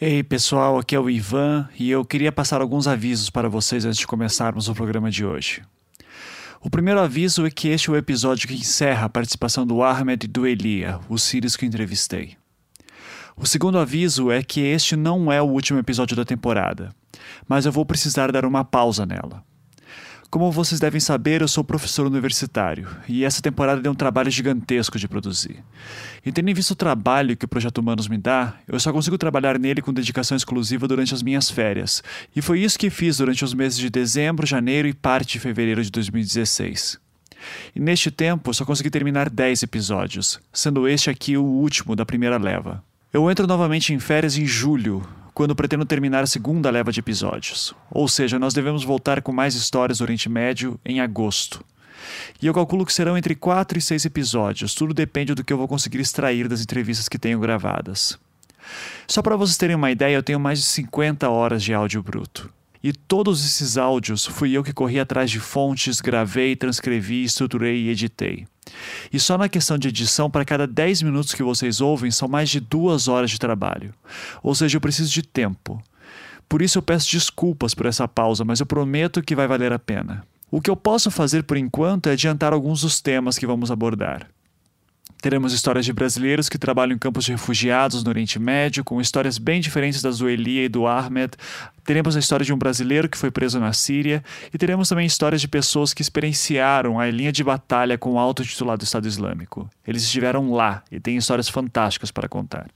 Ei pessoal, aqui é o Ivan e eu queria passar alguns avisos para vocês antes de começarmos o programa de hoje. O primeiro aviso é que este é o episódio que encerra a participação do Ahmed e do Elia, os sírios que entrevistei. O segundo aviso é que este não é o último episódio da temporada, mas eu vou precisar dar uma pausa nela. Como vocês devem saber, eu sou professor universitário e essa temporada deu um trabalho gigantesco de produzir. E tendo visto o trabalho que o Projeto Humanos me dá, eu só consigo trabalhar nele com dedicação exclusiva durante as minhas férias. E foi isso que fiz durante os meses de dezembro, janeiro e parte de fevereiro de 2016. E neste tempo, só consegui terminar 10 episódios, sendo este aqui o último da primeira leva. Eu entro novamente em férias em julho, quando pretendo terminar a segunda leva de episódios. Ou seja, nós devemos voltar com mais histórias do Oriente Médio em agosto. E eu calculo que serão entre 4 e 6 episódios, tudo depende do que eu vou conseguir extrair das entrevistas que tenho gravadas. Só para vocês terem uma ideia, eu tenho mais de 50 horas de áudio bruto. E todos esses áudios fui eu que corri atrás de fontes, gravei, transcrevi, estruturei e editei. E só na questão de edição, para cada 10 minutos que vocês ouvem, são mais de duas horas de trabalho. Ou seja, eu preciso de tempo. Por isso eu peço desculpas por essa pausa, mas eu prometo que vai valer a pena. O que eu posso fazer por enquanto é adiantar alguns dos temas que vamos abordar. Teremos histórias de brasileiros que trabalham em campos de refugiados no Oriente Médio, com histórias bem diferentes das do Elia e do Ahmed. Teremos a história de um brasileiro que foi preso na Síria. E teremos também histórias de pessoas que experienciaram a linha de batalha com o auto-titulado Estado Islâmico. Eles estiveram lá e têm histórias fantásticas para contar.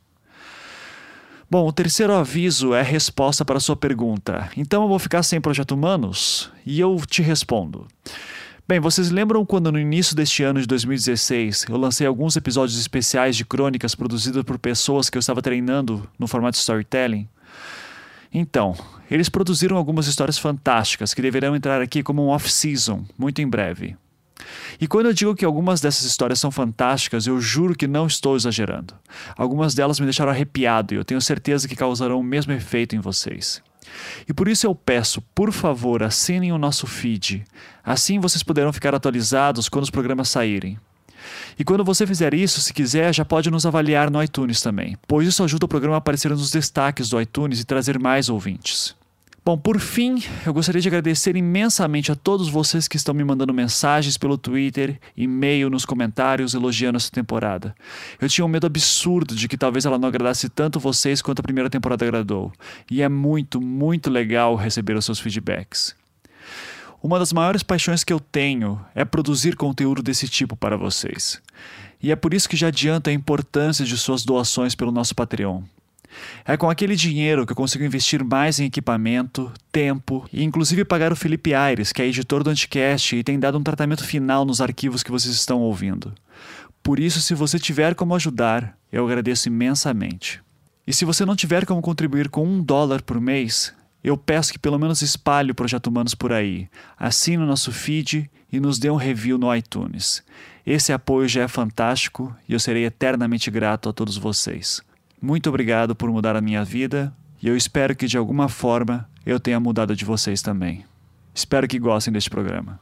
Bom, o terceiro aviso é a resposta para a sua pergunta. Então eu vou ficar sem Projeto Humanos? E eu te respondo. Bem, vocês lembram quando no início deste ano de 2016 eu lancei alguns episódios especiais de crônicas produzidas por pessoas que eu estava treinando no formato storytelling? Então, eles produziram algumas histórias fantásticas que deverão entrar aqui como um off-season muito em breve. E quando eu digo que algumas dessas histórias são fantásticas, eu juro que não estou exagerando. Algumas delas me deixaram arrepiado e eu tenho certeza que causarão o mesmo efeito em vocês. E por isso eu peço, por favor, assinem o nosso feed. Assim vocês poderão ficar atualizados quando os programas saírem. E quando você fizer isso, se quiser, já pode nos avaliar no iTunes também, pois isso ajuda o programa a aparecer nos destaques do iTunes e trazer mais ouvintes. Bom, por fim, eu gostaria de agradecer imensamente a todos vocês que estão me mandando mensagens pelo Twitter, e-mail, nos comentários elogiando essa temporada. Eu tinha um medo absurdo de que talvez ela não agradasse tanto vocês quanto a primeira temporada agradou. E é muito, muito legal receber os seus feedbacks. Uma das maiores paixões que eu tenho é produzir conteúdo desse tipo para vocês. E é por isso que já adianto a importância de suas doações pelo nosso Patreon. É com aquele dinheiro que eu consigo investir mais em equipamento, tempo e inclusive pagar o Felipe Aires, que é editor do Anticast e tem dado um tratamento final nos arquivos que vocês estão ouvindo. Por isso, se você tiver como ajudar, eu agradeço imensamente. E se você não tiver como contribuir com um dólar por mês, eu peço que pelo menos espalhe o Projeto Humanos por aí, assine o nosso feed e nos dê um review no iTunes. Esse apoio já é fantástico e eu serei eternamente grato a todos vocês. Muito obrigado por mudar a minha vida e eu espero que de alguma forma eu tenha mudado de vocês também. Espero que gostem deste programa.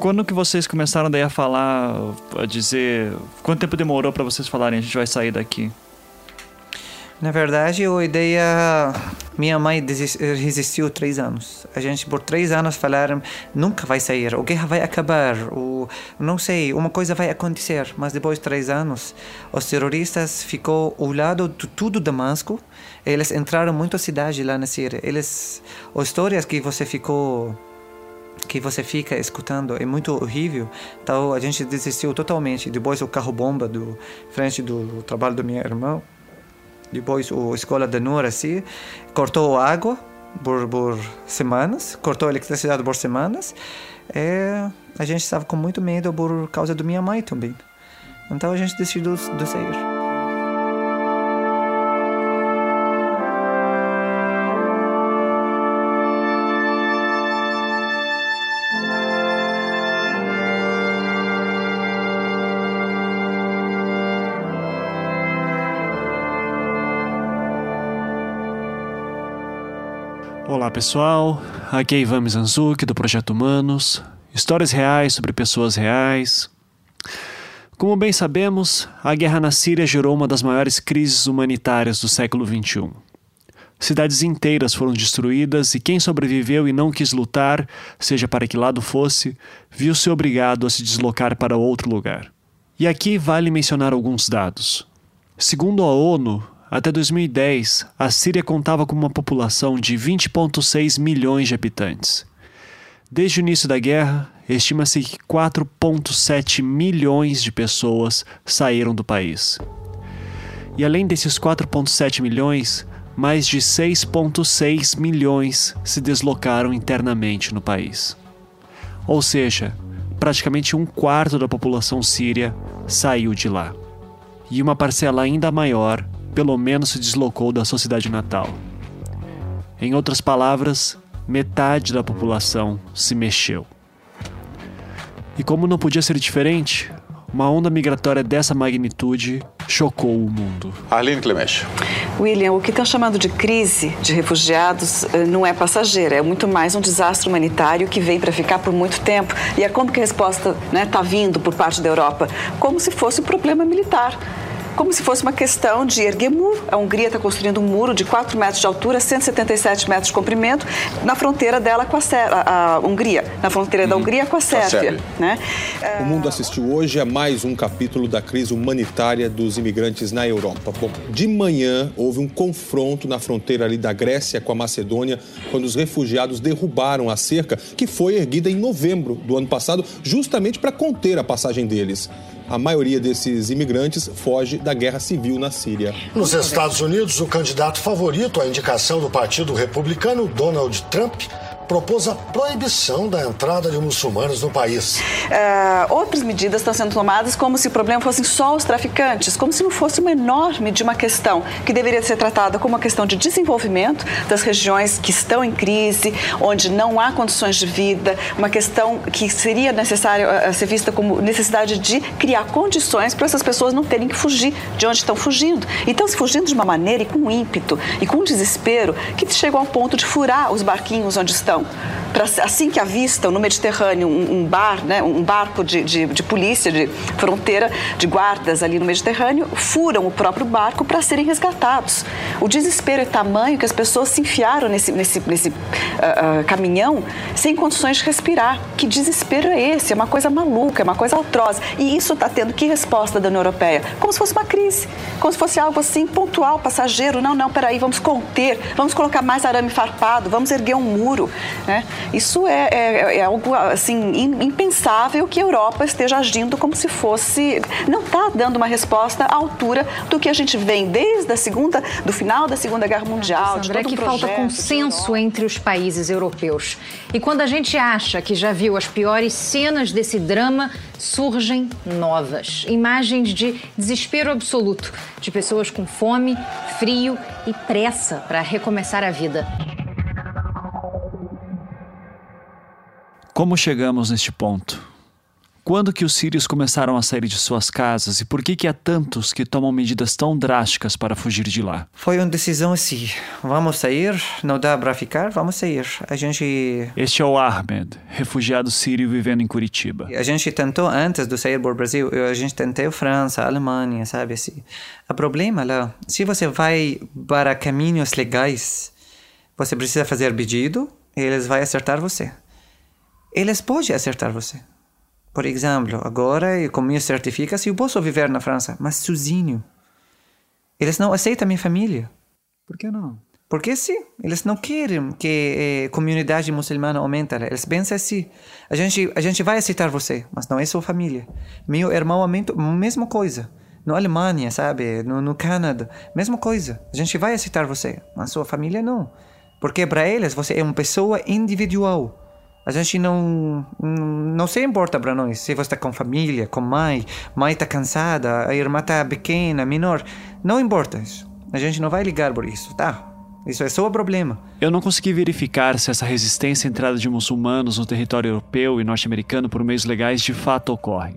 Quando que vocês começaram daí a falar, a dizer, quanto tempo demorou para vocês falarem a gente vai sair daqui? Na verdade, a ideia, minha mãe resistiu três anos. A gente por três anos falaram nunca vai sair, o guerra vai acabar, o não sei, uma coisa vai acontecer. Mas depois de três anos, os terroristas ficou ao lado de tudo Damasco. Eles entraram muito a cidade lá na Síria. Eles, as histórias que você ficou que você fica escutando é muito horrível. Então a gente desistiu totalmente. Depois o carro bomba do frente do trabalho do meu irmão. Depois a escola da Nura assim, cortou a água por, por semanas, cortou a eletricidade por semanas. É, a gente estava com muito medo por causa da minha mãe também. Então a gente decidiu de sair. Olá pessoal, aqui é Ivan Mizanzuki do Projeto Humanos, histórias reais sobre pessoas reais. Como bem sabemos, a guerra na Síria gerou uma das maiores crises humanitárias do século XXI. Cidades inteiras foram destruídas e quem sobreviveu e não quis lutar, seja para que lado fosse, viu-se obrigado a se deslocar para outro lugar. E aqui vale mencionar alguns dados. Segundo a ONU, até 2010, a Síria contava com uma população de 20,6 milhões de habitantes. Desde o início da guerra, estima-se que 4,7 milhões de pessoas saíram do país. E além desses 4,7 milhões, mais de 6,6 milhões se deslocaram internamente no país. Ou seja, praticamente um quarto da população síria saiu de lá. E uma parcela ainda maior, pelo menos, se deslocou da sua cidade natal. Em outras palavras, metade da população se mexeu. E como não podia ser diferente, uma onda migratória dessa magnitude chocou o mundo. Arlene Clemente. William, o que estão chamando de crise de refugiados eh, não é passageira, é muito mais um desastre humanitário que vem para ficar por muito tempo. E é como que a resposta está né, tá vindo por parte da Europa? Como se fosse um problema militar como se fosse uma questão de erguer muro. A Hungria está construindo um muro de 4 metros de altura, 177 metros de comprimento, na fronteira dela com a, a, a Hungria, na fronteira uhum. da Hungria com a Sérvia. Né? O mundo assistiu hoje a mais um capítulo da crise humanitária dos imigrantes na Europa. Bom, de manhã houve um confronto na fronteira ali da Grécia com a Macedônia, quando os refugiados derrubaram a cerca que foi erguida em novembro do ano passado, justamente para conter a passagem deles a maioria desses imigrantes foge da guerra civil na Síria. Nos Estados Unidos, o candidato favorito à indicação do Partido Republicano, Donald Trump, propôs a proibição da entrada de muçulmanos no país. Uh, outras medidas estão sendo tomadas como se o problema fossem só os traficantes, como se não fosse uma enorme de uma questão que deveria ser tratada como uma questão de desenvolvimento das regiões que estão em crise, onde não há condições de vida, uma questão que seria necessário uh, ser vista como necessidade de criar condições para essas pessoas não terem que fugir de onde estão fugindo. Então, se fugindo de uma maneira e com ímpeto e com desespero que chegam ao ponto de furar os barquinhos onde estão para assim que avistam no Mediterrâneo um, um bar, né, um barco de, de, de, polícia, de fronteira, de guardas ali no Mediterrâneo, furam o próprio barco para serem resgatados. O desespero é tamanho que as pessoas se enfiaram nesse, nesse, nesse uh, uh, caminhão sem condições de respirar. Que desespero é esse? É uma coisa maluca, é uma coisa atroz. E isso está tendo que resposta da União Europeia? Como se fosse uma crise, como se fosse algo assim pontual, passageiro. Não, não, peraí, vamos conter, vamos colocar mais arame farpado, vamos erguer um muro. Né? Isso é, é, é, algo assim impensável que a Europa esteja agindo como se fosse não está dando uma resposta à altura do que a gente vem desde a segunda do final da Segunda Guerra Mundial. Sandra, é que falta consenso entre os países europeus. E quando a gente acha que já viu as piores cenas desse drama, surgem novas. Imagens de desespero absoluto, de pessoas com fome, frio e pressa para recomeçar a vida. Como chegamos neste ponto? Quando que os sírios começaram a sair de suas casas e por que que há tantos que tomam medidas tão drásticas para fugir de lá? Foi uma decisão assim, vamos sair, não dá para ficar, vamos sair. A gente Este é o Ahmed, refugiado sírio vivendo em Curitiba. A gente tentou antes de sair para o Brasil, a gente tentou França, Alemanha, sabe assim. O problema lá, se você vai para caminhos legais, você precisa fazer pedido e eles vão acertar você eles podem acertar você. Por exemplo, agora, como me certifica, se eu posso viver na França, mas sozinho. Eles não aceitam minha família. Por que não? Porque sim, eles não querem que a eh, comunidade muçulmana aumente. Eles pensam assim: a gente, a gente vai aceitar você, mas não é sua família. Meu irmão aumenta, mesma coisa. Na Alemanha, sabe? No, no Canadá, mesma coisa. A gente vai aceitar você, mas sua família não. Porque para eles você é uma pessoa individual. A gente não não se importa para nós se você está com família, com mãe, mãe está cansada, a irmã está pequena, menor. Não importa isso. A gente não vai ligar por isso, tá? Isso é só o problema. Eu não consegui verificar se essa resistência à entrada de muçulmanos no território europeu e norte-americano por meios legais de fato ocorre.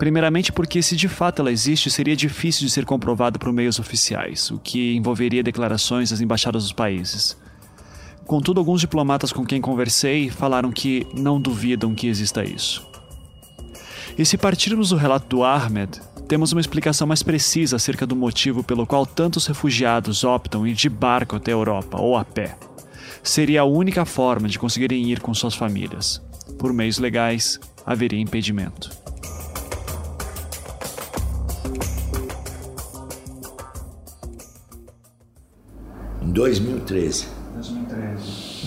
Primeiramente porque se de fato ela existe, seria difícil de ser comprovada por meios oficiais, o que envolveria declarações das embaixadas dos países. Contudo, alguns diplomatas com quem conversei falaram que não duvidam que exista isso. E se partirmos do relato do Ahmed, temos uma explicação mais precisa acerca do motivo pelo qual tantos refugiados optam ir de barco até a Europa ou a pé. Seria a única forma de conseguirem ir com suas famílias. Por meios legais, haveria impedimento. Em 2013.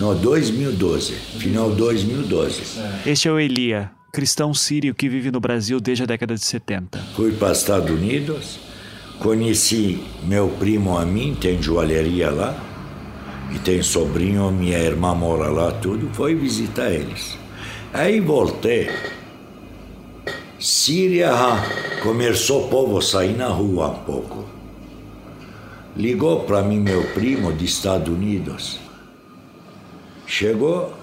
2013. Não, 2012. Final 2012. Este é o Elia, cristão sírio que vive no Brasil desde a década de 70. Fui para os Estados Unidos, conheci meu primo a mim, tem joalheria lá, e tem sobrinho, minha irmã mora lá, tudo. Foi visitar eles. Aí voltei. Síria, começou o povo a sair na rua um pouco. Ligou para mim meu primo dos Estados Unidos. Chegou,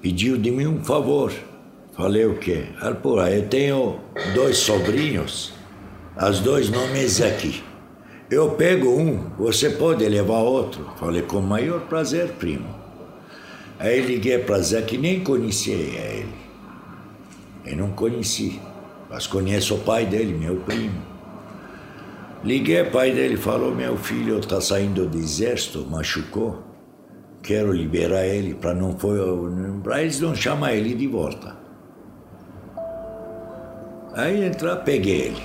pediu de mim um favor. Falei o quê? Ele, pô, eu tenho dois sobrinhos, as dois nomes aqui. Eu pego um, você pode levar outro? Falei, com o maior prazer, primo. Aí liguei para Zé, que nem conhecia ele. Eu não conheci, mas conheço o pai dele, meu primo. Liguei, pai dele falou: Meu filho está saindo do exército, machucou quero liberar ele para não para eles não chamar ele de volta. Aí entrar, peguei ele.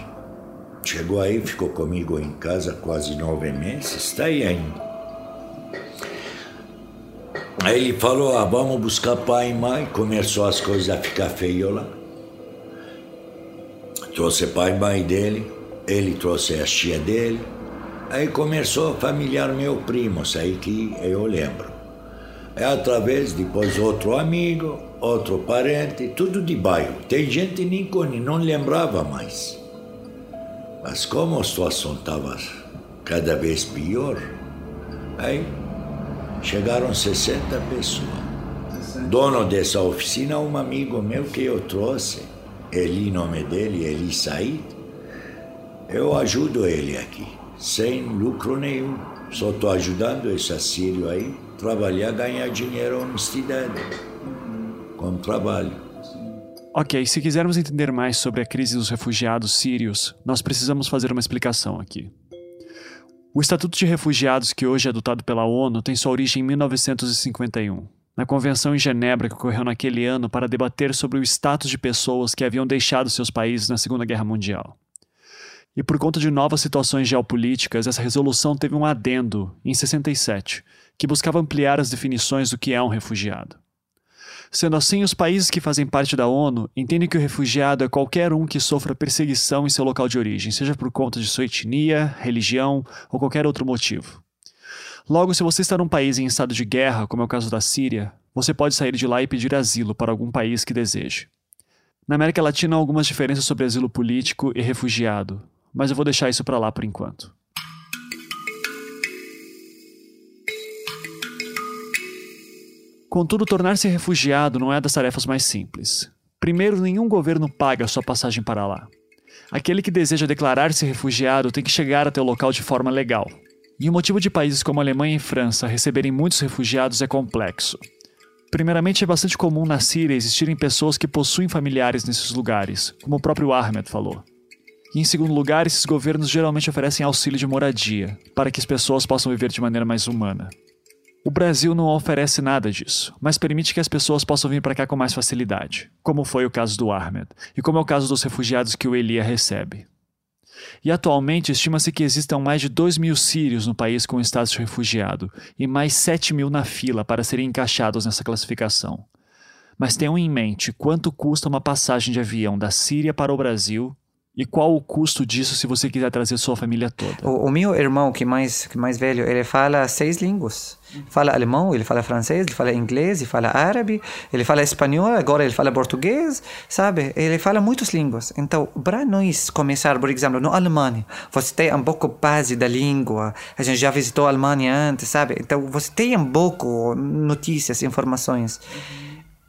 Chegou aí, ficou comigo em casa quase nove meses, está aí ainda. Aí ele falou, ah, vamos buscar pai e mãe, começou as coisas a ficar feio lá. Trouxe pai e mãe dele, ele trouxe a tia dele. Aí começou a familiar meu primo, isso aí que eu lembro. É através, depois outro amigo, outro parente, tudo de bairro. Tem gente que nem não lembrava mais. Mas como a situação estava cada vez pior, aí chegaram 60 pessoas. Dono dessa oficina, um amigo meu que eu trouxe, Eli, nome dele, Eli Said. Eu ajudo ele aqui, sem lucro nenhum. Só estou ajudando esse assírio aí trabalhar, ganhar dinheiro, honestidade, com trabalho. Ok, se quisermos entender mais sobre a crise dos refugiados sírios, nós precisamos fazer uma explicação aqui. O Estatuto de Refugiados, que hoje é adotado pela ONU, tem sua origem em 1951, na Convenção em Genebra que ocorreu naquele ano para debater sobre o status de pessoas que haviam deixado seus países na Segunda Guerra Mundial. E por conta de novas situações geopolíticas, essa resolução teve um adendo, em 67, que buscava ampliar as definições do que é um refugiado. Sendo assim, os países que fazem parte da ONU entendem que o refugiado é qualquer um que sofra perseguição em seu local de origem, seja por conta de sua etnia, religião ou qualquer outro motivo. Logo, se você está num país em estado de guerra, como é o caso da Síria, você pode sair de lá e pedir asilo para algum país que deseje. Na América Latina há algumas diferenças sobre asilo político e refugiado, mas eu vou deixar isso para lá por enquanto. Contudo, tornar-se refugiado não é das tarefas mais simples. Primeiro, nenhum governo paga sua passagem para lá. Aquele que deseja declarar-se refugiado tem que chegar até o local de forma legal. E o motivo de países como Alemanha e França receberem muitos refugiados é complexo. Primeiramente, é bastante comum na Síria existirem pessoas que possuem familiares nesses lugares, como o próprio Ahmed falou. E em segundo lugar, esses governos geralmente oferecem auxílio de moradia, para que as pessoas possam viver de maneira mais humana. O Brasil não oferece nada disso, mas permite que as pessoas possam vir para cá com mais facilidade, como foi o caso do Ahmed, e como é o caso dos refugiados que o Elia recebe. E atualmente estima-se que existam mais de 2 mil sírios no país com status de refugiado e mais 7 mil na fila para serem encaixados nessa classificação. Mas tenham em mente quanto custa uma passagem de avião da Síria para o Brasil e qual o custo disso se você quiser trazer sua família toda? O, o, meu irmão, que mais que mais velho, ele fala seis línguas. Fala alemão, ele fala francês, ele fala inglês, ele fala árabe, ele fala espanhol, agora ele fala português, sabe? Ele fala muitas línguas. Então, para nós começar, por exemplo, no Alemanha, você tem um pouco base da língua. A gente já visitou a Alemanha antes, sabe? Então, você tem um pouco notícias, informações.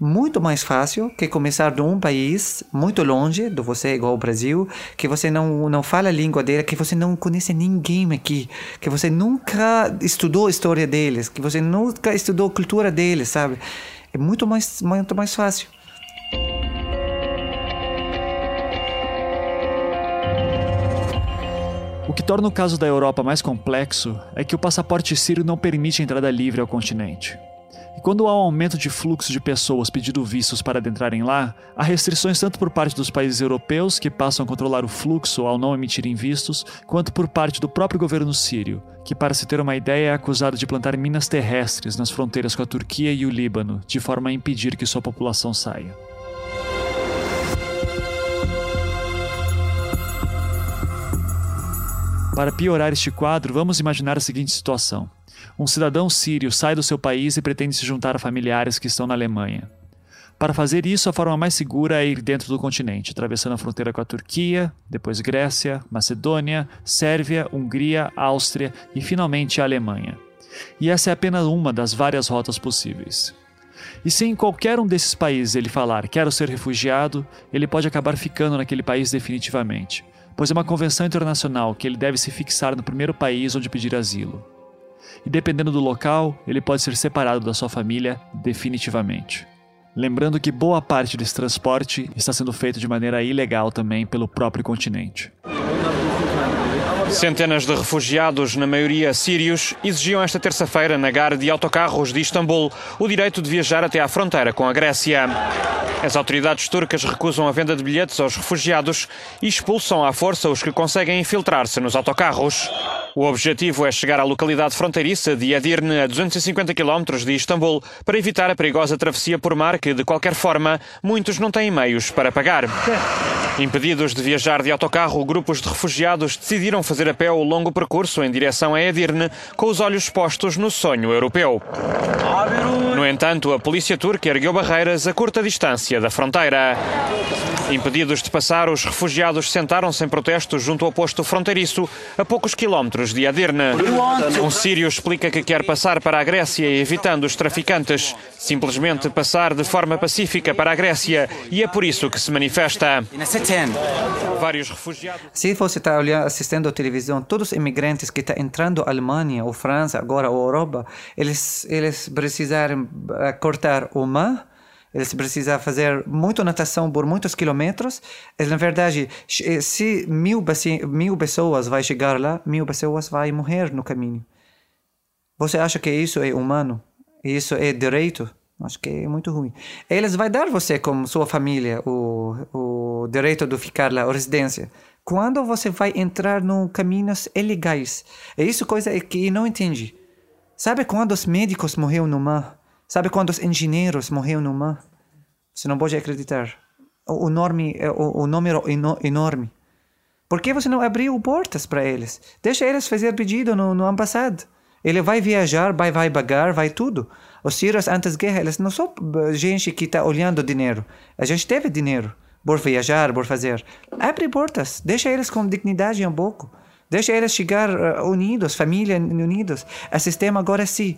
Muito mais fácil que começar de um país muito longe de você, igual o Brasil, que você não, não fala a língua dele, que você não conhece ninguém aqui, que você nunca estudou a história deles, que você nunca estudou a cultura deles, sabe? É muito mais, muito mais fácil. O que torna o caso da Europa mais complexo é que o passaporte sírio não permite entrada livre ao continente. E quando há um aumento de fluxo de pessoas pedindo vistos para adentrarem lá, há restrições tanto por parte dos países europeus, que passam a controlar o fluxo ao não emitirem vistos, quanto por parte do próprio governo sírio, que, para se ter uma ideia, é acusado de plantar minas terrestres nas fronteiras com a Turquia e o Líbano, de forma a impedir que sua população saia. Para piorar este quadro, vamos imaginar a seguinte situação. Um cidadão sírio sai do seu país e pretende se juntar a familiares que estão na Alemanha. Para fazer isso, a forma mais segura é ir dentro do continente, atravessando a fronteira com a Turquia, depois Grécia, Macedônia, Sérvia, Hungria, Áustria e finalmente a Alemanha. E essa é apenas uma das várias rotas possíveis. E se em qualquer um desses países ele falar quero ser refugiado, ele pode acabar ficando naquele país definitivamente, pois é uma convenção internacional que ele deve se fixar no primeiro país onde pedir asilo. E dependendo do local, ele pode ser separado da sua família definitivamente. Lembrando que boa parte desse transporte está sendo feito de maneira ilegal também pelo próprio continente. Centenas de refugiados, na maioria sírios, exigiam esta terça-feira na gare de autocarros de Istambul o direito de viajar até à fronteira com a Grécia. As autoridades turcas recusam a venda de bilhetes aos refugiados e expulsam à força os que conseguem infiltrar-se nos autocarros. O objetivo é chegar à localidade fronteiriça de Edirne, a 250 km de Istambul, para evitar a perigosa travessia por mar que, de qualquer forma, muitos não têm meios para pagar. Impedidos de viajar de autocarro, grupos de refugiados decidiram fazer a pé o longo percurso em direção a Edirne, com os olhos postos no sonho europeu. No entanto, a polícia turca ergueu barreiras a curta distância da fronteira. Impedidos de passar, os refugiados sentaram-se em protesto junto ao posto fronteiriço, a poucos quilómetros de Adirne. Um sírio explica que quer passar para a Grécia, evitando os traficantes. Simplesmente passar de forma pacífica para a Grécia, e é por isso que se manifesta. Vários refugiados. Se você está assistindo à televisão, todos os imigrantes que estão entrando à Alemanha ou França, agora ou Europa, eles, eles precisaram eh, cortar o mar eles precisam fazer muita natação por muitos quilômetros. Na verdade, se mil, mil pessoas vai chegar lá, mil pessoas vai morrer no caminho. Você acha que isso é humano? Isso é direito? Acho que é muito ruim. Eles vão dar você, como sua família, o, o direito de ficar lá, a residência. Quando você vai entrar no caminhos ilegais. É isso coisa que não entendi. Sabe quando os médicos morreram no mar? Sabe quantos engenheiros morreram no mar? Você não pode acreditar. O, nome, é, o, o número enorme. Por que você não abriu portas para eles? Deixa eles fazer pedido no, no ambassade. Ele vai viajar, vai, vai pagar, vai tudo. Os sírios antes da guerra, eles não são gente que está olhando dinheiro. A gente teve dinheiro por viajar, por fazer. Abre portas, deixa eles com dignidade um pouco. Deixa eles chegar uh, unidos, família unidos. O sistema agora é sim.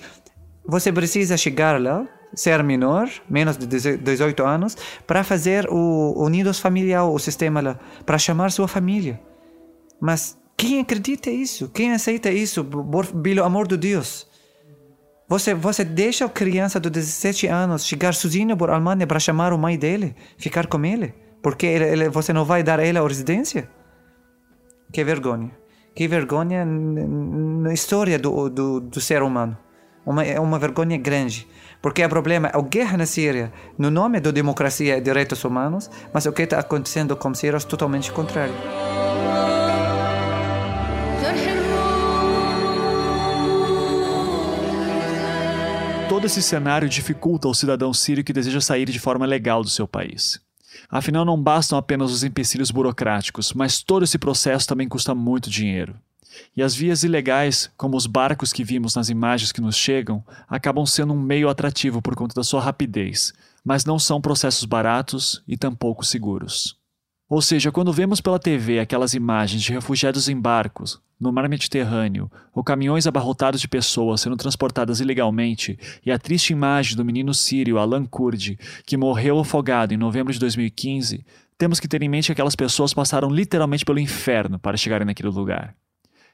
Você precisa chegar lá, ser menor, menos de 18 anos, para fazer o unidos familiar, o sistema lá, para chamar sua família. Mas quem acredita isso? Quem aceita isso, pelo amor de Deus? Você, você deixa a criança de 17 anos chegar sozinho por Alemanha para chamar o mãe dele, ficar com ele? Porque ele, ele, você não vai dar a ele a residência? Que vergonha. Que vergonha na história do, do, do ser humano. Uma, é uma vergonha grande. Porque o problema é a guerra na Síria, no nome da democracia e direitos humanos, mas o que está acontecendo com Síria é totalmente contrário. Todo esse cenário dificulta o cidadão sírio que deseja sair de forma legal do seu país. Afinal, não bastam apenas os empecilhos burocráticos, mas todo esse processo também custa muito dinheiro. E as vias ilegais, como os barcos que vimos nas imagens que nos chegam, acabam sendo um meio atrativo por conta da sua rapidez, mas não são processos baratos e tampouco seguros. Ou seja, quando vemos pela TV aquelas imagens de refugiados em barcos, no mar Mediterrâneo, ou caminhões abarrotados de pessoas sendo transportadas ilegalmente, e a triste imagem do menino sírio Alan Kurdi, que morreu afogado em novembro de 2015, temos que ter em mente que aquelas pessoas passaram literalmente pelo inferno para chegarem naquele lugar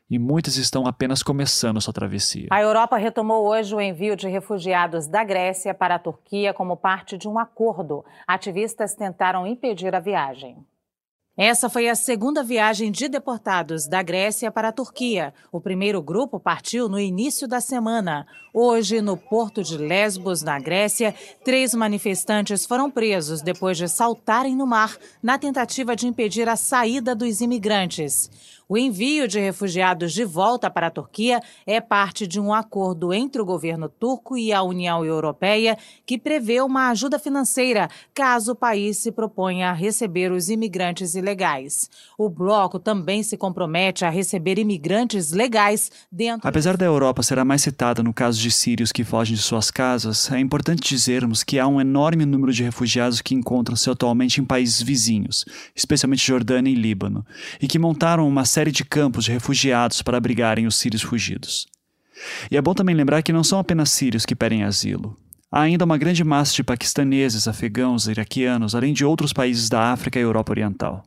e muitas estão apenas começando sua travessia. A Europa retomou hoje o envio de refugiados da Grécia para a Turquia como parte de um acordo. Ativistas tentaram impedir a viagem. Essa foi a segunda viagem de deportados da Grécia para a Turquia. O primeiro grupo partiu no início da semana. Hoje, no porto de Lesbos, na Grécia, três manifestantes foram presos depois de saltarem no mar na tentativa de impedir a saída dos imigrantes. O envio de refugiados de volta para a Turquia é parte de um acordo entre o governo turco e a União Europeia que prevê uma ajuda financeira caso o país se proponha a receber os imigrantes ilegais. O bloco também se compromete a receber imigrantes legais dentro. Apesar da Europa ser a mais citada no caso de sírios que fogem de suas casas, é importante dizermos que há um enorme número de refugiados que encontram-se atualmente em países vizinhos, especialmente Jordânia e Líbano, e que montaram uma série de campos de refugiados para abrigarem os sírios fugidos. E é bom também lembrar que não são apenas sírios que pedem asilo. Há ainda uma grande massa de paquistaneses, afegãos, iraquianos, além de outros países da África e Europa Oriental.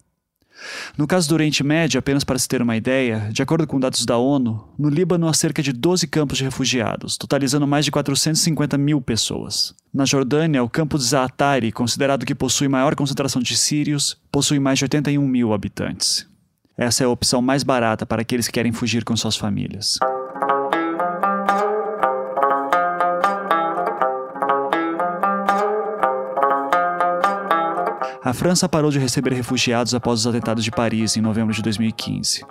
No caso do Oriente Médio, apenas para se ter uma ideia, de acordo com dados da ONU, no Líbano há cerca de 12 campos de refugiados, totalizando mais de 450 mil pessoas. Na Jordânia, o campo de Zaatari, considerado que possui maior concentração de sírios, possui mais de 81 mil habitantes. Essa é a opção mais barata para aqueles que querem fugir com suas famílias. A França parou de receber refugiados após os atentados de Paris em novembro de 2015.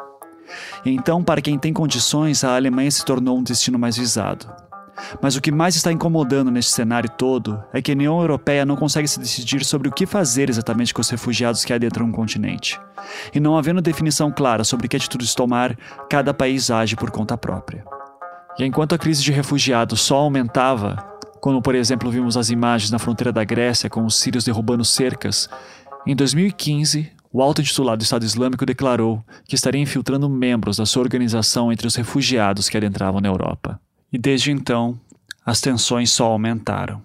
Então, para quem tem condições, a Alemanha se tornou um destino mais visado. Mas o que mais está incomodando neste cenário todo é que a União Europeia não consegue se decidir sobre o que fazer exatamente com os refugiados que adentram um continente. E não havendo definição clara sobre que atitudes tomar, cada país age por conta própria. E enquanto a crise de refugiados só aumentava, como por exemplo vimos as imagens na fronteira da Grécia com os sírios derrubando cercas, em 2015, o alto intitulado Estado Islâmico declarou que estaria infiltrando membros da sua organização entre os refugiados que adentravam na Europa. E desde então, as tensões só aumentaram.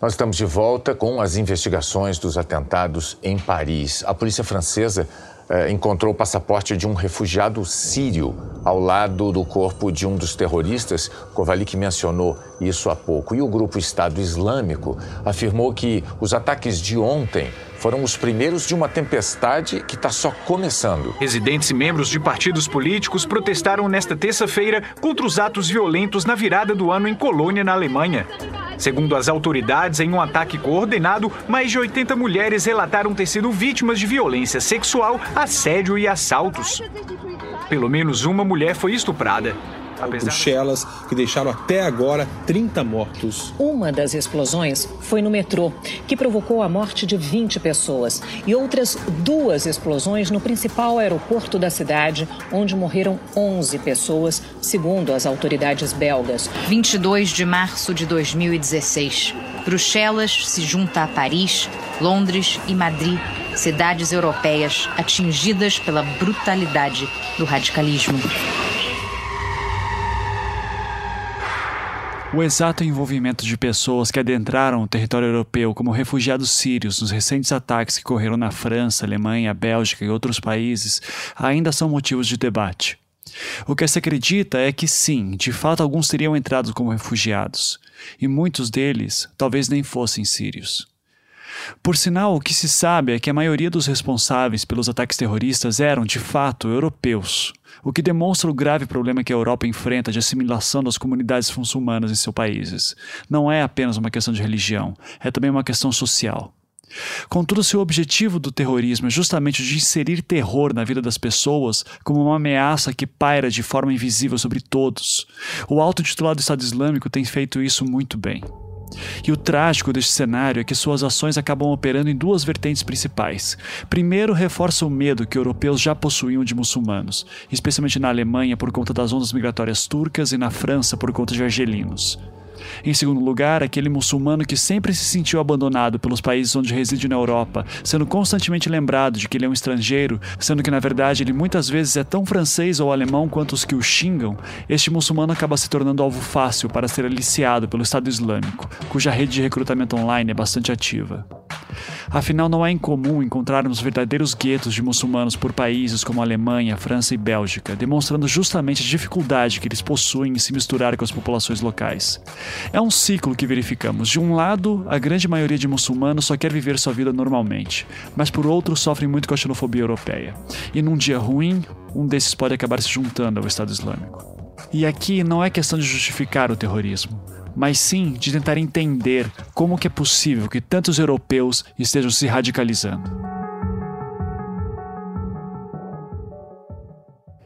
Nós estamos de volta com as investigações dos atentados em Paris. A polícia francesa eh, encontrou o passaporte de um refugiado sírio ao lado do corpo de um dos terroristas. Kovalik mencionou isso há pouco. E o grupo Estado Islâmico afirmou que os ataques de ontem foram os primeiros de uma tempestade que está só começando. Residentes e membros de partidos políticos protestaram nesta terça-feira contra os atos violentos na virada do ano em Colônia, na Alemanha. Segundo as autoridades, em um ataque coordenado, mais de 80 mulheres relataram ter sido vítimas de violência sexual, assédio e assaltos. Pelo menos uma mulher foi estuprada. Bruxelas, que deixaram até agora 30 mortos. Uma das explosões foi no metrô, que provocou a morte de 20 pessoas, e outras duas explosões no principal aeroporto da cidade, onde morreram 11 pessoas, segundo as autoridades belgas. 22 de março de 2016. Bruxelas se junta a Paris, Londres e Madrid, cidades europeias atingidas pela brutalidade do radicalismo. O exato envolvimento de pessoas que adentraram o território europeu como refugiados sírios nos recentes ataques que ocorreram na França, Alemanha, Bélgica e outros países ainda são motivos de debate. O que se acredita é que sim, de fato alguns teriam entrado como refugiados, e muitos deles talvez nem fossem sírios. Por sinal, o que se sabe é que a maioria dos responsáveis pelos ataques terroristas eram, de fato, europeus, o que demonstra o grave problema que a Europa enfrenta de assimilação das comunidades muçulmanas em seus países. Não é apenas uma questão de religião, é também uma questão social. Contudo, se o objetivo do terrorismo é justamente de inserir terror na vida das pessoas como uma ameaça que paira de forma invisível sobre todos, o alto titulado Estado Islâmico tem feito isso muito bem. E o trágico deste cenário é que suas ações acabam operando em duas vertentes principais. Primeiro, reforça o medo que europeus já possuíam de muçulmanos, especialmente na Alemanha por conta das ondas migratórias turcas e na França por conta de argelinos. Em segundo lugar, aquele muçulmano que sempre se sentiu abandonado pelos países onde reside na Europa, sendo constantemente lembrado de que ele é um estrangeiro, sendo que na verdade ele muitas vezes é tão francês ou alemão quanto os que o xingam, este muçulmano acaba se tornando alvo fácil para ser aliciado pelo Estado Islâmico, cuja rede de recrutamento online é bastante ativa. Afinal, não é incomum encontrarmos verdadeiros guetos de muçulmanos por países como Alemanha, França e Bélgica, demonstrando justamente a dificuldade que eles possuem em se misturar com as populações locais. É um ciclo que verificamos. De um lado, a grande maioria de muçulmanos só quer viver sua vida normalmente, mas por outro, sofrem muito com a xenofobia europeia. E num dia ruim, um desses pode acabar se juntando ao Estado Islâmico. E aqui não é questão de justificar o terrorismo, mas sim de tentar entender como que é possível que tantos europeus estejam se radicalizando.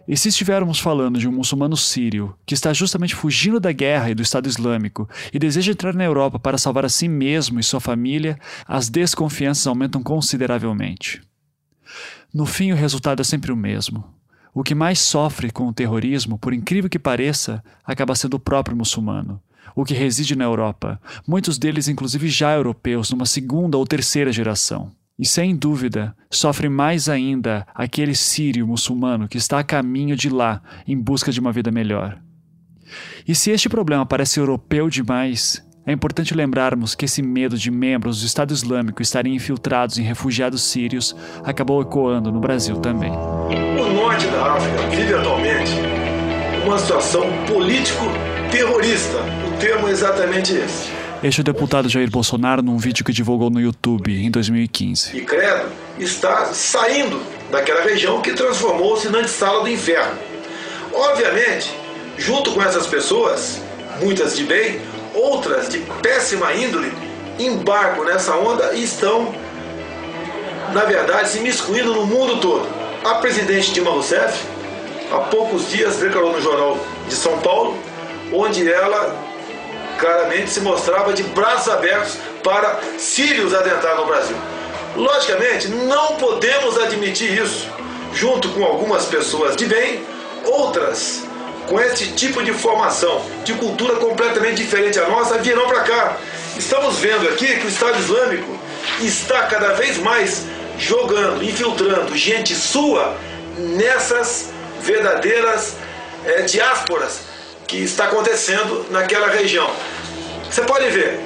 E se estivermos falando de um muçulmano sírio que está justamente fugindo da guerra e do Estado Islâmico e deseja entrar na Europa para salvar a si mesmo e sua família, as desconfianças aumentam consideravelmente. No fim, o resultado é sempre o mesmo. O que mais sofre com o terrorismo, por incrível que pareça, acaba sendo o próprio muçulmano, o que reside na Europa, muitos deles inclusive já europeus, numa segunda ou terceira geração. E sem dúvida, sofre mais ainda aquele sírio muçulmano que está a caminho de lá em busca de uma vida melhor. E se este problema parece europeu demais, é importante lembrarmos que esse medo de membros do Estado Islâmico estarem infiltrados em refugiados sírios acabou ecoando no Brasil também. O norte da África vive atualmente uma situação político-terrorista. Termo é exatamente esse. Este é o deputado Jair Bolsonaro num vídeo que divulgou no YouTube em 2015. E credo está saindo daquela região que transformou-se na sala do inferno. Obviamente, junto com essas pessoas, muitas de bem, outras de péssima índole, embarcam nessa onda e estão, na verdade, se miscuindo no mundo todo. A presidente Dilma Rousseff, há poucos dias, declarou no Jornal de São Paulo, onde ela claramente se mostrava de braços abertos para sírios adentrar no Brasil. Logicamente, não podemos admitir isso, junto com algumas pessoas de bem, outras com esse tipo de formação, de cultura completamente diferente à nossa, virão para cá. Estamos vendo aqui que o Estado Islâmico está cada vez mais jogando, infiltrando gente sua nessas verdadeiras é, diásporas que está acontecendo naquela região. Você pode ver,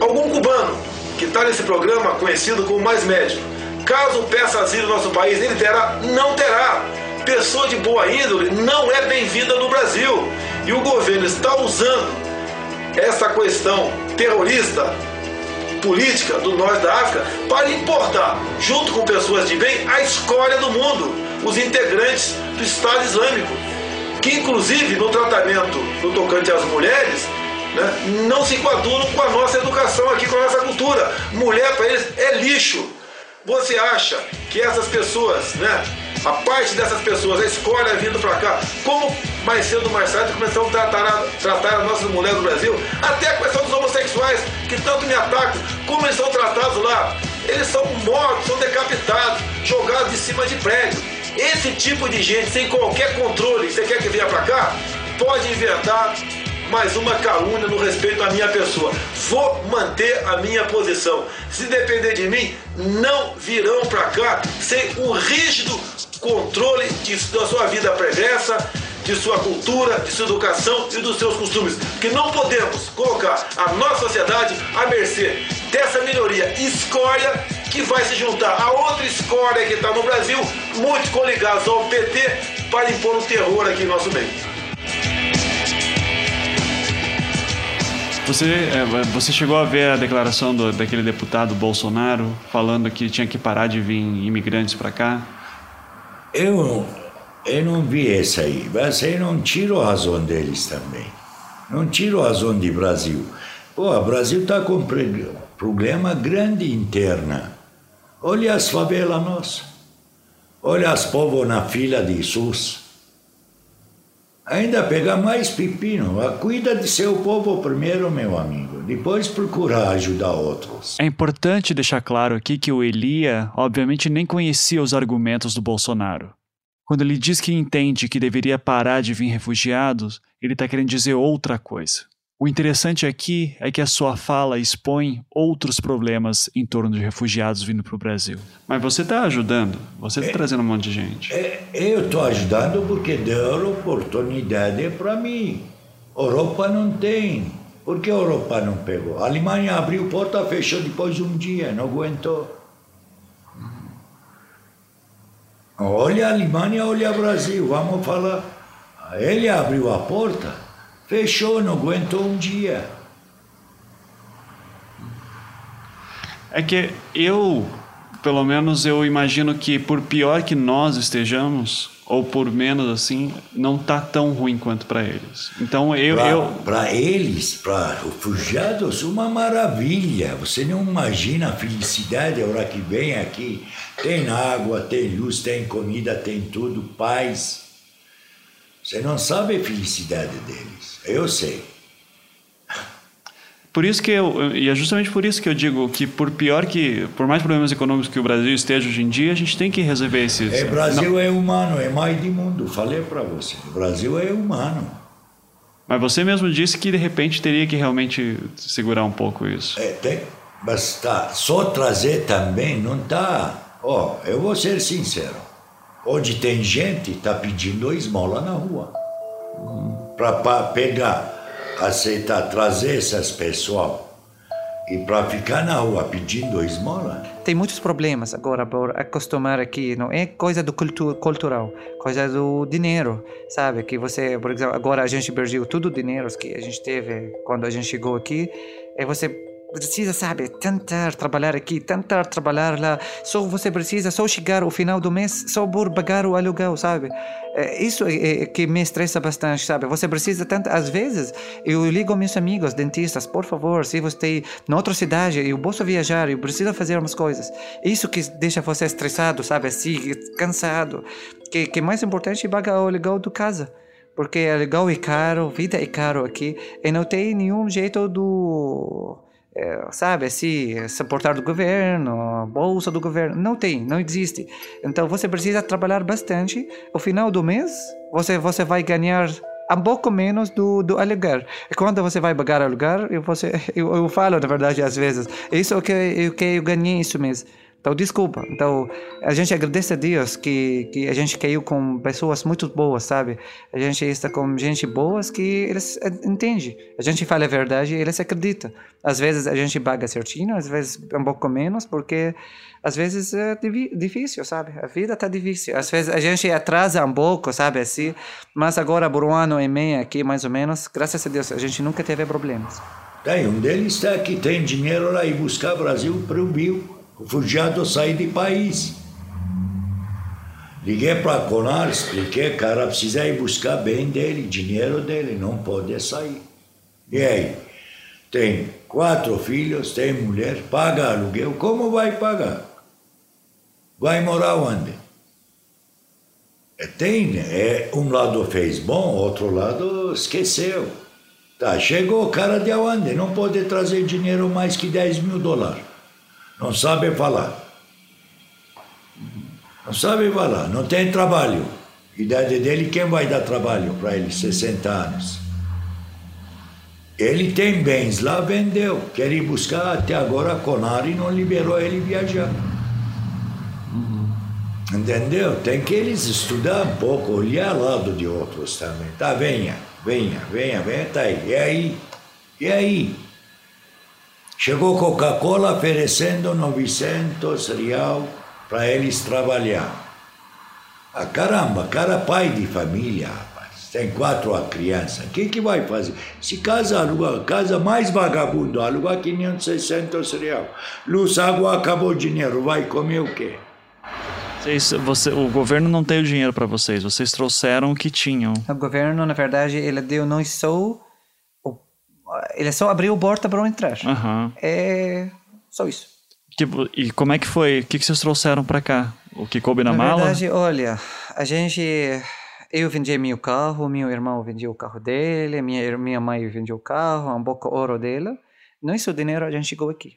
algum cubano que está nesse programa conhecido como Mais Médico, caso peça asilo no nosso país, ele terá, não terá. Pessoa de boa índole não é bem-vinda no Brasil. E o governo está usando essa questão terrorista política do norte da África para importar, junto com pessoas de bem, a escória do mundo, os integrantes do Estado Islâmico que inclusive no tratamento no tocante às mulheres, né, não se coadunam com a nossa educação aqui, com a nossa cultura. Mulher para eles é lixo. Você acha que essas pessoas, né, a parte dessas pessoas, a escolha vindo para cá, como mais cedo mais tarde começam a tratar, a tratar as nossas mulheres do Brasil, até a questão dos homossexuais, que tanto me atacam, como eles são tratados lá? Eles são mortos, são decapitados, jogados de cima de prédio. Esse tipo de gente, sem qualquer controle, você quer que venha para cá? Pode inventar mais uma calúnia no respeito à minha pessoa. Vou manter a minha posição. Se depender de mim, não virão para cá sem o rígido controle de, da sua vida pregressa, de sua cultura, de sua educação e dos seus costumes. Que não podemos colocar a nossa sociedade à mercê dessa minoria escória que vai se juntar a outra escória que está no Brasil, muito coligados ao PT, para impor o terror aqui no nosso meio. Você, é, você chegou a ver a declaração do, daquele deputado Bolsonaro falando que tinha que parar de vir imigrantes para cá? Eu, eu não vi essa aí, mas eu não tiro a razão deles também. Não tiro a razão do Brasil. Pô, o Brasil está com problema grande interna. Olha as favelas nossas. Olha as povos na fila de SUS. Ainda pega mais pepino. Cuida de seu povo primeiro, meu amigo. Depois procura ajudar outros. É importante deixar claro aqui que o Elia, obviamente, nem conhecia os argumentos do Bolsonaro. Quando ele diz que entende que deveria parar de vir refugiados, ele está querendo dizer outra coisa. O interessante aqui é que a sua fala expõe outros problemas em torno de refugiados vindo para o Brasil. Mas você está ajudando, você está é, trazendo um monte de gente. É, eu estou ajudando porque deu oportunidade para mim. Europa não tem. Por que a Europa não pegou? A Alemanha abriu porta, fechou depois de um dia, não aguentou. Olha a Alemanha, olha o Brasil, vamos falar. Ele abriu a porta Fechou, não aguentou um dia. É que eu, pelo menos eu imagino que por pior que nós estejamos, ou por menos assim, não tá tão ruim quanto para eles. Então eu para eu... para eles, para refugiados, uma maravilha. Você não imagina a felicidade a hora que vem aqui. Tem água, tem luz, tem comida, tem tudo, paz. Você não sabe a felicidade deles. Eu sei. Por isso que eu, e é justamente por isso que eu digo que por pior que, por mais problemas econômicos que o Brasil esteja hoje em dia, a gente tem que resolver esses. É, Brasil não. é humano, é mais de mundo. Falei para você, o Brasil é humano. Mas você mesmo disse que de repente teria que realmente segurar um pouco isso. É, tem, mas tá, só trazer também não tá. Ó, oh, eu vou ser sincero. Hoje tem gente tá pedindo esmola na rua. Hum para pegar, aceitar, trazer essas pessoas e para ficar na rua pedindo esmola. Tem muitos problemas agora por acostumar aqui, não é coisa do cultu cultural, coisa do dinheiro, sabe? Que você, por exemplo, agora a gente perdeu tudo o dinheiro que a gente teve quando a gente chegou aqui, e você precisa, sabe, tentar trabalhar aqui, tentar trabalhar lá. Só você precisa só chegar ao final do mês só por pagar o aluguel, sabe? É, isso é, é que me estressa bastante, sabe? Você precisa tanto, às vezes eu ligo meus amigos dentistas, por favor, se você em outra cidade, eu posso viajar, eu preciso fazer umas coisas. Isso que deixa você estressado, sabe? Assim, cansado. Que que mais importante é pagar o aluguel do casa porque é caro, vida é caro aqui e não tem nenhum jeito do é, sabe, assim, suportar do governo, bolsa do governo. Não tem, não existe. Então você precisa trabalhar bastante. No final do mês, você, você vai ganhar um pouco menos do, do aluguel. E quando você vai pagar aluguel, eu, você, eu, eu falo, na verdade, às vezes, isso é o que, eu, que eu ganhei isso mês. Então, desculpa. Então, a gente agradece a Deus que, que a gente caiu com pessoas muito boas, sabe? A gente está com gente boas que eles entendem. A gente fala a verdade e eles acreditam. Às vezes a gente paga certinho, às vezes um pouco menos, porque às vezes é difícil, sabe? A vida está difícil. Às vezes a gente atrasa um pouco, sabe? Assim. Mas agora, por um ano e meio aqui, mais ou menos, graças a Deus, a gente nunca teve problemas. Tem, um deles está que tem dinheiro lá e buscar Brasil para o Bio refugiado sair de país. Liguei para a Conar, expliquei, cara, precisa ir buscar bem dele, dinheiro dele, não pode sair. E aí? Tem quatro filhos, tem mulher, paga aluguel, como vai pagar? Vai morar onde? É, tem, é, um lado fez bom, outro lado esqueceu. Tá, chegou o cara de onde? Não pode trazer dinheiro mais que 10 mil dólares não sabe falar. Não sabe falar, não tem trabalho. Idade dele, quem vai dar trabalho para ele? 60 anos. Ele tem bens lá, vendeu. Quer ir buscar, até agora a Conari não liberou ele viajar. Entendeu? Tem que eles estudar um pouco, olhar lado de outros também. Tá, venha, venha, venha, venha, tá aí. E aí? E aí? Chegou Coca-Cola oferecendo 900 real para eles trabalhar. Ah, caramba, cara pai de família, rapaz. Tem quatro crianças. O que, que vai fazer? Se casa aluga, casa mais vagabundo, aluga 500, real. Luz, água, acabou o dinheiro. Vai comer o quê? Vocês, você, o governo não tem o dinheiro para vocês. Vocês trouxeram o que tinham. O governo, na verdade, ele deu não só ele só abriu a porta para entrar. Uhum. É só isso. Tipo, e como é que foi? O que, que vocês trouxeram para cá? O que coube na, na mala? Na verdade, olha, a gente... Eu vendi meu carro, meu irmão vendia o carro dele, minha, minha mãe vendia o carro, um pouco ouro dela. Não isso dinheiro a gente chegou aqui.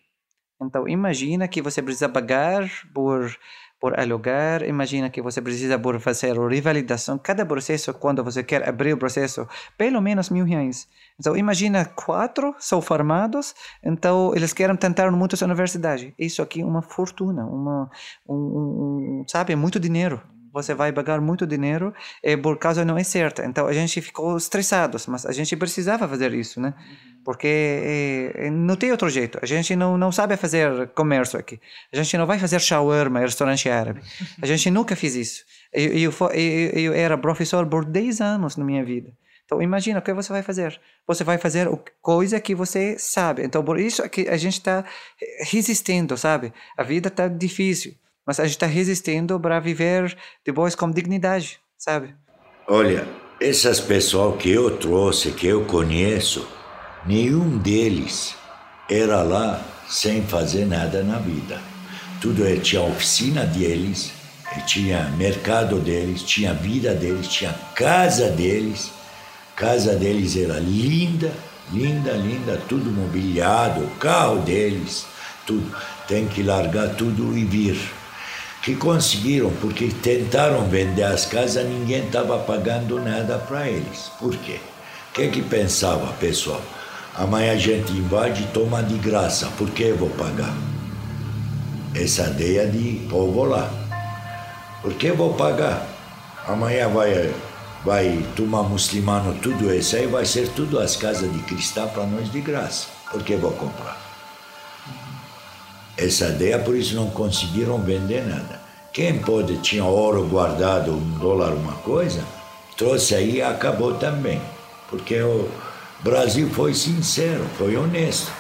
Então, imagina que você precisa pagar por por alugar, imagina que você precisa por fazer revalidação, cada processo, quando você quer abrir o processo, pelo menos mil reais. Então, imagina quatro são formados, então eles querem tentar muitas universidades. Isso aqui é uma fortuna, uma, um, um, sabe, muito dinheiro você vai pagar muito dinheiro e por causa não é certa. Então a gente ficou estressados, mas a gente precisava fazer isso, né? Porque é, não tem outro jeito. A gente não, não sabe fazer comércio aqui. A gente não vai fazer shawarma, restaurante árabe. A gente nunca fez isso. Eu, eu, eu, eu era professor por 10 anos na minha vida. Então imagina o que você vai fazer. Você vai fazer coisa que você sabe. Então por isso que a gente está resistindo, sabe? A vida está difícil mas a gente está resistindo para viver depois com dignidade, sabe? Olha, essas pessoas que eu trouxe, que eu conheço, nenhum deles era lá sem fazer nada na vida. Tudo é, tinha oficina deles, tinha mercado deles, tinha vida deles, tinha casa deles. Casa deles era linda, linda, linda, tudo mobiliado, carro deles, tudo. Tem que largar tudo e vir que conseguiram, porque tentaram vender as casas, ninguém estava pagando nada para eles. Por quê? O que, que pensava, pessoal? Amanhã a gente invade e toma de graça, por que eu vou pagar? Essa ideia de povo lá. Por que eu vou pagar? Amanhã vai, vai tomar muçulmano tudo isso aí, vai ser tudo as casas de cristal para nós de graça. Por que eu vou comprar? Essa ideia, por isso não conseguiram vender nada. Quem pode tinha ouro guardado, um dólar, uma coisa, trouxe aí e acabou também. Porque o Brasil foi sincero, foi honesto.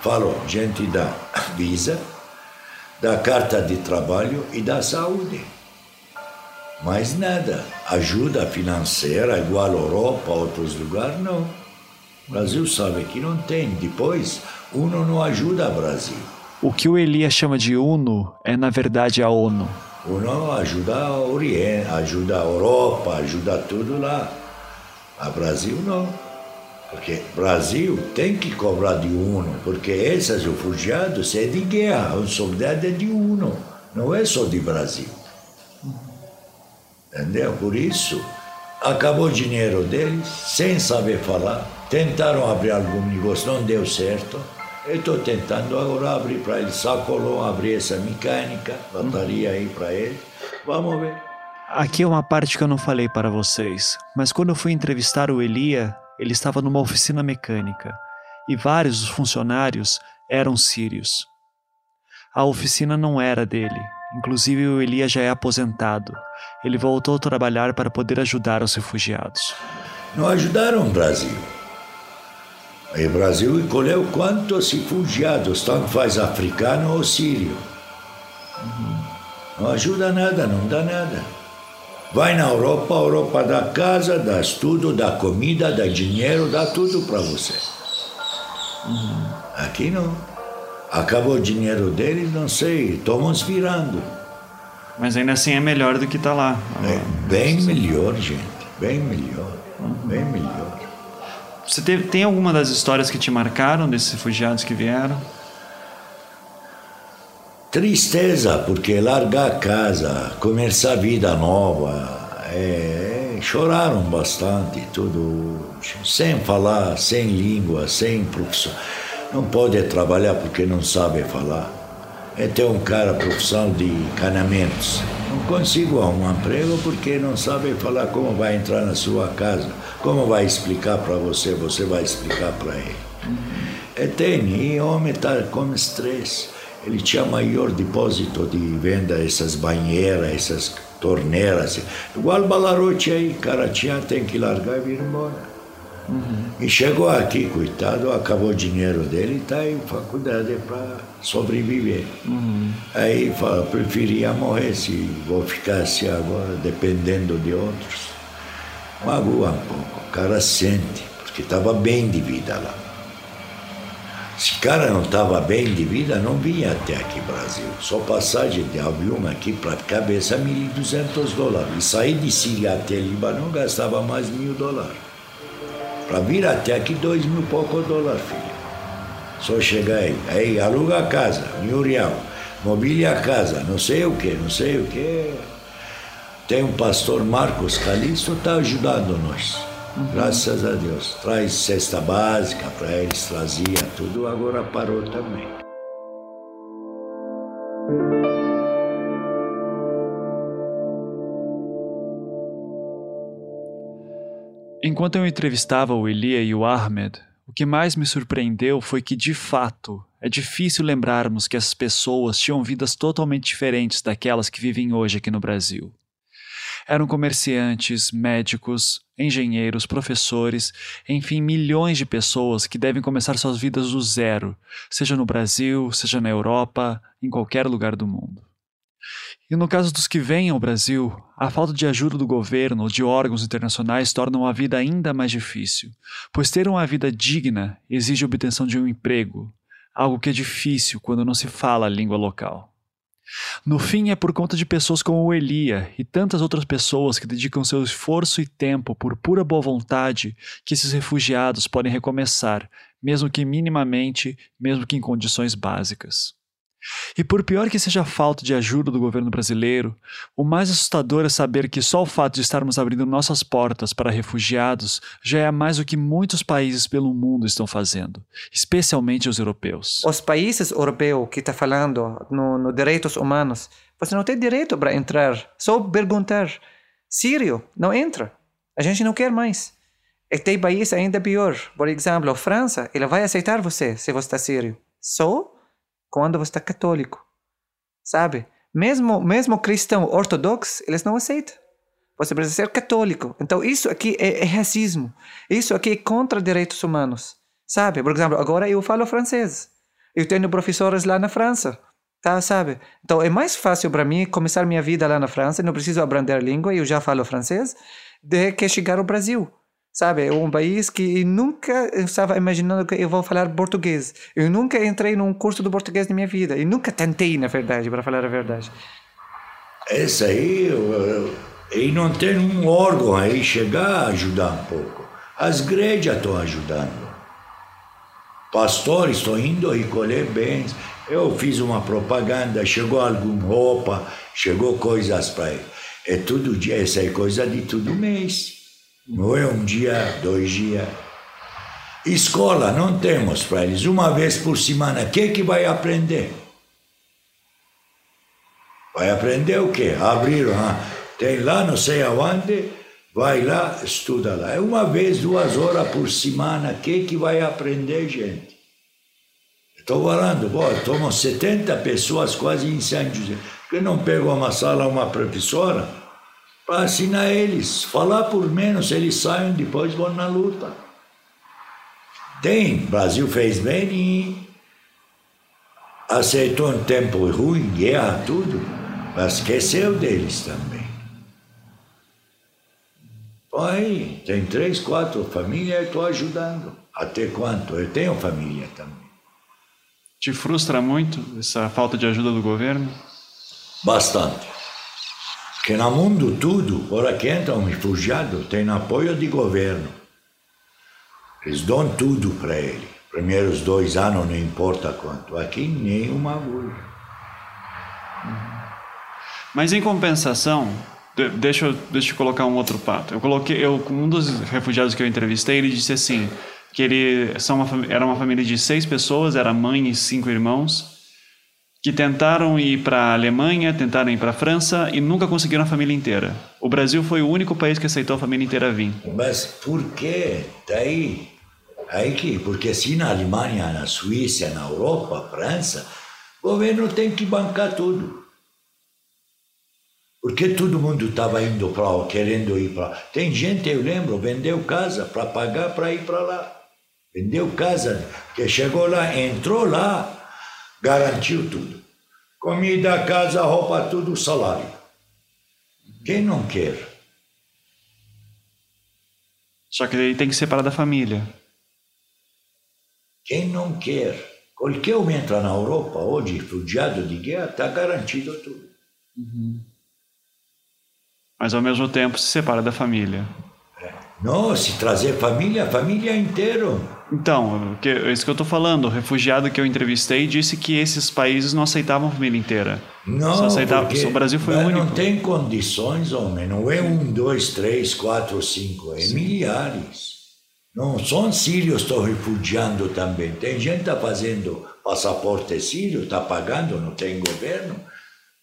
Falou, gente da Visa, da carta de trabalho e da saúde. Mais nada. Ajuda financeira igual a Europa, outros lugares, não. O Brasil sabe que não tem. Depois, uno não ajuda o Brasil. O que o Elias chama de UNO é, na verdade, a ONU. UNO ajuda o Oriente, ajuda a Europa, ajuda tudo lá. A Brasil não. Porque Brasil tem que cobrar de UNO, porque esses refugiados é de guerra, a soldado é de UNO, não é só de Brasil. Entendeu? Por isso, acabou o dinheiro deles, sem saber falar, tentaram abrir algum negócio, não deu certo eu estou tentando agora abrir para ele, sacolou, abrir essa mecânica, bateria aí para ele. Vamos ver. Aqui é uma parte que eu não falei para vocês, mas quando eu fui entrevistar o Elia, ele estava numa oficina mecânica e vários dos funcionários eram sírios. A oficina não era dele, inclusive o Elia já é aposentado. Ele voltou a trabalhar para poder ajudar os refugiados. Não ajudaram o Brasil. O Brasil encolheu quantos refugiados, tanto faz africano ou sírio. Não ajuda nada, não dá nada. Vai na Europa, a Europa dá casa, dá tudo, dá comida, dá dinheiro, dá tudo para você. Aqui não. Acabou o dinheiro deles, não sei, estão uns virando. Mas ainda assim é melhor do que está lá. É bem melhor, gente. Bem melhor. Bem melhor. Você teve, tem alguma das histórias que te marcaram desses refugiados que vieram? Tristeza, porque largar a casa, começar a vida nova, é, choraram bastante, tudo, sem falar, sem língua, sem profissão. Não pode trabalhar porque não sabe falar. É ter um cara profissão de encanamentos. Não consigo arrumar emprego porque não sabe falar como vai entrar na sua casa. Como vai explicar para você, você vai explicar para ele. É tem, e o homem está com estresse. Ele tinha maior depósito de venda essas banheiras, essas torneiras. Igual Balarote aí, cara tinha, tem que largar e vir embora. Uhum. E chegou aqui, coitado, acabou o dinheiro dele e está em faculdade para sobreviver. Uhum. Aí fala, preferia morrer se vou ficar assim agora, dependendo de outros. Magoa um pouco, o cara sente, porque estava bem de vida lá. Se o cara não estava bem de vida, não vinha até aqui Brasil. Só passagem de avião aqui para cabeça, 1.200 dólares. E sair de Síria até Líbano gastava mais mil dólares. Para vir até aqui, dois mil pouco dólares, filho. Só chegar aí. Aí aluga a casa, mil real. mobília a casa, não sei o que, não sei o que. Tem um pastor Marcos Calixto, está ajudando nós. Uhum. Graças a Deus. Traz cesta básica para eles, trazia tudo, agora parou também. Enquanto eu entrevistava o Elia e o Ahmed, o que mais me surpreendeu foi que, de fato, é difícil lembrarmos que essas pessoas tinham vidas totalmente diferentes daquelas que vivem hoje aqui no Brasil. Eram comerciantes, médicos, engenheiros, professores, enfim, milhões de pessoas que devem começar suas vidas do zero, seja no Brasil, seja na Europa, em qualquer lugar do mundo. E no caso dos que vêm ao Brasil, a falta de ajuda do governo ou de órgãos internacionais torna a vida ainda mais difícil, pois ter uma vida digna exige a obtenção de um emprego, algo que é difícil quando não se fala a língua local. No fim, é por conta de pessoas como o Elia e tantas outras pessoas que dedicam seu esforço e tempo por pura boa vontade que esses refugiados podem recomeçar, mesmo que minimamente, mesmo que em condições básicas. E por pior que seja a falta de ajuda do governo brasileiro, o mais assustador é saber que só o fato de estarmos abrindo nossas portas para refugiados já é mais do que muitos países pelo mundo estão fazendo, especialmente os europeus. Os países europeus que está falando no, no direitos humanos, você não tem direito para entrar, só perguntar. Sírio, não entra. A gente não quer mais. E tem país ainda pior. Por exemplo, a França, ela vai aceitar você se você está sírio. Só quando você está católico, sabe? Mesmo, mesmo cristão ortodoxo, eles não aceitam. Você precisa ser católico. Então, isso aqui é, é racismo. Isso aqui é contra direitos humanos. Sabe? Por exemplo, agora eu falo francês. Eu tenho professores lá na França. Tá, sabe? Então, é mais fácil para mim começar minha vida lá na França. Não preciso aprender a língua, eu já falo francês, do que chegar ao Brasil. Sabe, é um país que nunca estava imaginando que eu vou falar português. Eu nunca entrei num curso de português na minha vida. E nunca tentei, na verdade, para falar a verdade. Esse aí, e não tem um órgão aí chegar a ajudar um pouco. As igrejas estão ajudando. Pastores estão indo recolher bens. Eu fiz uma propaganda, chegou alguma roupa, chegou coisas para ele. É todo dia, essa é coisa de todo mês. Não é um dia, dois dias. Escola não temos para eles. Uma vez por semana, o que, que vai aprender? Vai aprender o quê? Abriram, ah, tem lá não sei aonde, vai lá, estuda lá. É uma vez, duas horas por semana, o que, que vai aprender, gente? Estou falando, bom, tomam 70 pessoas quase em São José. Por que não pegou uma sala, uma professora? Para ensinar eles. Falar por menos, eles saem depois vão na luta. Tem, o Brasil fez bem e aceitou um tempo ruim, guerra, tudo, mas esqueceu deles também. Aí, tem três, quatro famílias, eu estou ajudando. Até quanto? Eu tenho família também. Te frustra muito essa falta de ajuda do governo? Bastante que no mundo tudo, ora que entra um refugiado, tem apoio de governo. Eles dão tudo para ele. Primeiros dois anos, não importa quanto. Aqui, nem uma agulha. Mas em compensação, deixa eu, deixa eu colocar um outro pato. Eu coloquei, eu, um dos refugiados que eu entrevistei, ele disse assim, que ele são uma, era uma família de seis pessoas, era mãe e cinco irmãos, que tentaram ir para a Alemanha, tentaram ir para a França e nunca conseguiram a família inteira. O Brasil foi o único país que aceitou a família inteira vir. Mas por quê? Daí, aí que, porque se na Alemanha, na Suíça, na Europa, França, o governo tem que bancar tudo. Porque todo mundo estava indo para lá, querendo ir para lá. Tem gente, eu lembro, vendeu casa para pagar para ir para lá. Vendeu casa, que chegou lá, entrou lá, Garantiu tudo. Comida, casa, roupa, tudo, salário. Quem não quer? Só que ele tem que separar da família. Quem não quer? Qualquer um entra na Europa hoje, refugiado de guerra, está garantido tudo. Uhum. Mas ao mesmo tempo se separa da família. É. Não, se trazer família, família inteira. Então, que, é isso que eu estou falando. O refugiado que eu entrevistei disse que esses países não aceitavam a família inteira. Não, Só aceitava, o Brasil foi o único. Não tem condições, homem. Não é um, dois, três, quatro, cinco. É milhares. Não são sírios que estão refugiando também. Tem gente que está fazendo passaporte sírio, está pagando, não tem governo.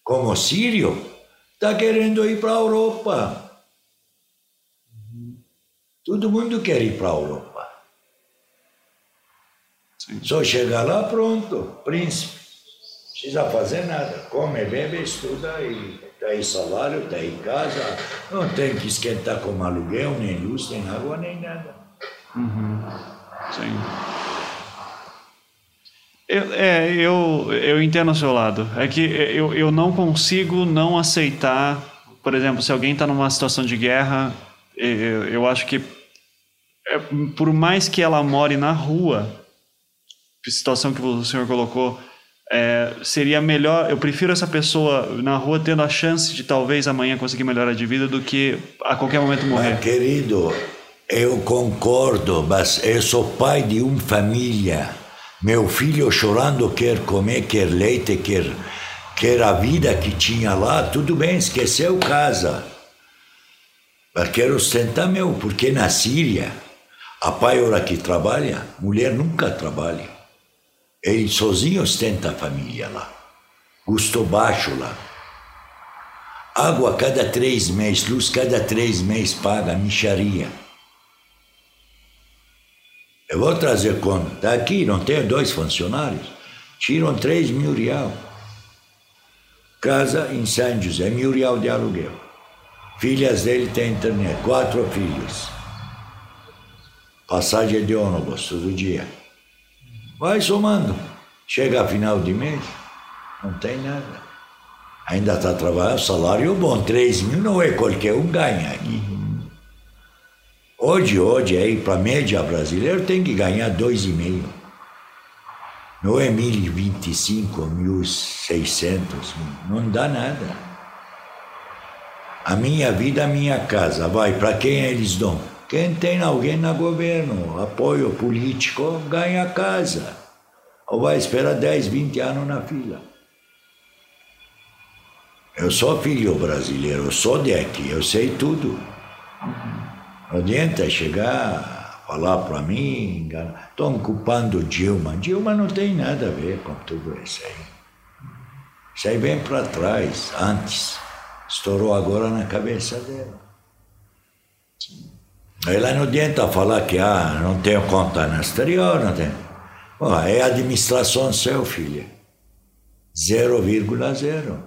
Como sírio, está querendo ir para a Europa. Todo mundo quer ir para a Europa. Só chegar lá, pronto, príncipe. Não precisa fazer nada. Come, bebe, estuda e tem salário, tem casa. Não tem que esquentar com aluguel, nem luz, nem água, nem nada. Uhum. Sim. Eu, é, eu, eu entendo o seu lado. É que eu, eu não consigo não aceitar, por exemplo, se alguém está numa situação de guerra, eu, eu acho que, é, por mais que ela more na rua, situação que o senhor colocou, é, seria melhor. Eu prefiro essa pessoa na rua tendo a chance de talvez amanhã conseguir melhorar de vida do que a qualquer momento morrer. Mas, querido, eu concordo, mas eu sou pai de uma família. Meu filho chorando quer comer, quer leite, quer, quer a vida que tinha lá. Tudo bem, esqueceu casa. Mas quero sustentar meu, porque na Síria, a pai hora que trabalha, mulher nunca trabalha. Ele sozinho ostenta a família lá. Custo baixo lá. Água cada três meses, luz cada três meses paga, micharia. Eu vou trazer conta. Daqui não tenho dois funcionários. Tiram três mil real. Casa em São José, mil real de aluguel. Filhas dele têm internet, quatro filhos. Passagem de ônibus todo dia. Vai somando. Chega a final de mês, não tem nada. Ainda está trabalhando, salário bom, 3 mil não é qualquer um ganha aqui. Hoje, hoje, aí, para a média brasileira, tem que ganhar 2,5. Não é 1.025, 1.600, não dá nada. A minha vida, a minha casa, vai, para quem eles dão? Quem tem alguém no governo, apoio político, ganha casa. Ou vai esperar 10, 20 anos na fila. Eu sou filho brasileiro, eu sou daqui, eu sei tudo. Não adianta chegar, falar para mim, estão culpando Dilma. Dilma não tem nada a ver com tudo isso aí. Isso aí vem para trás, antes. Estourou agora na cabeça dela. Ela não adianta falar que ah, não tenho conta no exterior, não tem. Oh, é administração seu, filho. 0,0.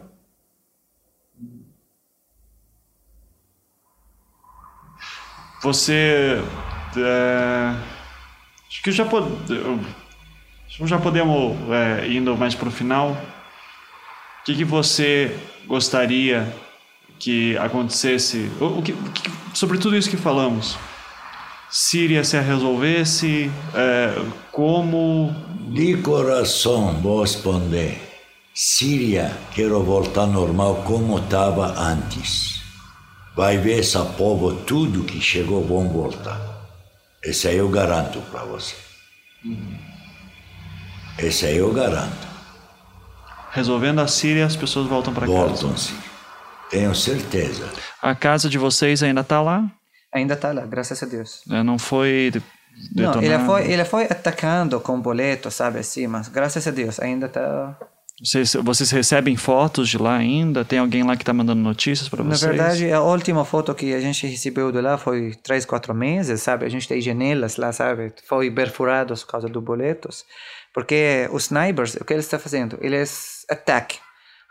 Você. É, acho que já, pod, já podemos, é, indo mais para o final, o que, que você gostaria que acontecesse, o, que, que, sobre tudo isso que falamos, Síria se resolvesse, é, como... De coração vou responder, Síria quero voltar normal como estava antes. Vai ver essa povo, tudo que chegou vão voltar. Esse aí eu garanto para você. Esse aí eu garanto. Resolvendo a Síria, as pessoas voltam para casa. Voltam, sim. Tenho certeza. A casa de vocês ainda está lá? Ainda está lá, graças a Deus. É, não foi detonado? Não, ele foi, ele foi atacando com boleto, sabe assim, mas graças a Deus ainda está... Vocês, vocês recebem fotos de lá ainda? Tem alguém lá que está mandando notícias para vocês? Na verdade, a última foto que a gente recebeu de lá foi três, quatro meses, sabe? A gente tem janelas lá, sabe? Foi perfurados por causa dos boletos. Porque os snipers, o que eles estão fazendo? Eles atacam.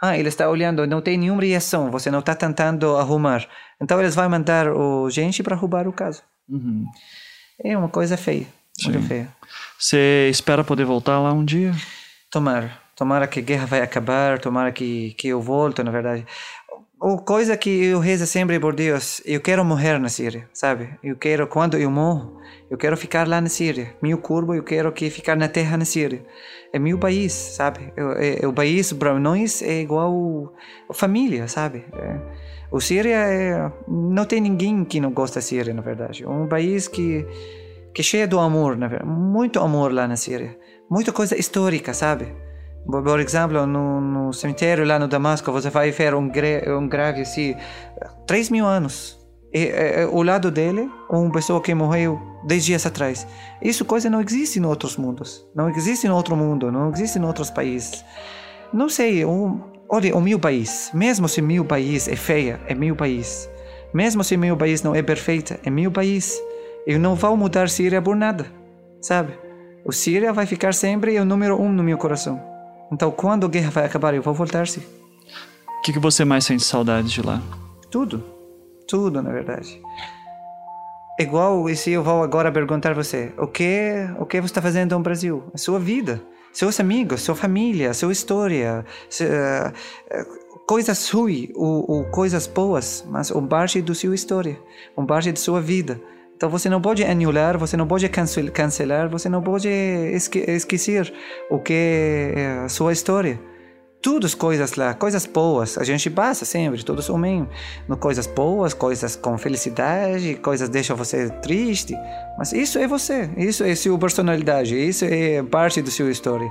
Ah, ele está olhando, não tem nenhuma reação, você não está tentando arrumar. Então eles vão mandar o gente para roubar o caso. Uhum. É uma coisa feia, muito Sim. feia. Você espera poder voltar lá um dia? Tomara. Tomara que a guerra vai acabar, tomara que, que eu volto, na verdade. O coisa que eu rezo sempre por Deus, eu quero morrer na Síria, sabe? Eu quero, quando eu morro, eu quero ficar lá na Síria. Meu corpo, eu quero que ficar na terra na Síria. É meu país, sabe? Eu, é, o país para nós é igual a família, sabe? É, o Síria é, não tem ninguém que não gosta da Síria, na verdade. É um país que que é cheia do amor, na verdade. Muito amor lá na Síria. Muita coisa histórica, sabe? Por exemplo, no, no, cemitério lá no Damasco, você vai ver um, um grave assim, 3 mil anos. E, e, ao lado dele, uma pessoa que morreu 10 dias atrás. Isso coisa não existe em outros mundos. Não existe em outro mundo, não existe em outros países. Não sei, um, olha, o meu país, mesmo se meu país é feia, é meu país. Mesmo se meu país não é perfeito, é meu país. Eu não vou mudar Síria por nada, sabe? O Síria vai ficar sempre o número um no meu coração. Então, quando a guerra vai acabar, eu vou voltar-se. O que, que você mais sente saudade de lá? Tudo. Tudo, na verdade. Igual se eu vou agora perguntar você, o que, o que você está fazendo no Brasil? A sua vida, seus amigos, sua família, sua história, uh, coisas ruins ou, ou, coisas boas, mas um parte da sua história, um parte da sua vida. Então você não pode anular, você não pode cancelar, você não pode esque esquecer o que é a sua história. Todas coisas lá, coisas boas, a gente passa sempre, todos homens, no coisas boas, coisas com felicidade, coisas deixam você triste, mas isso é você, isso é sua personalidade, isso é parte da sua história.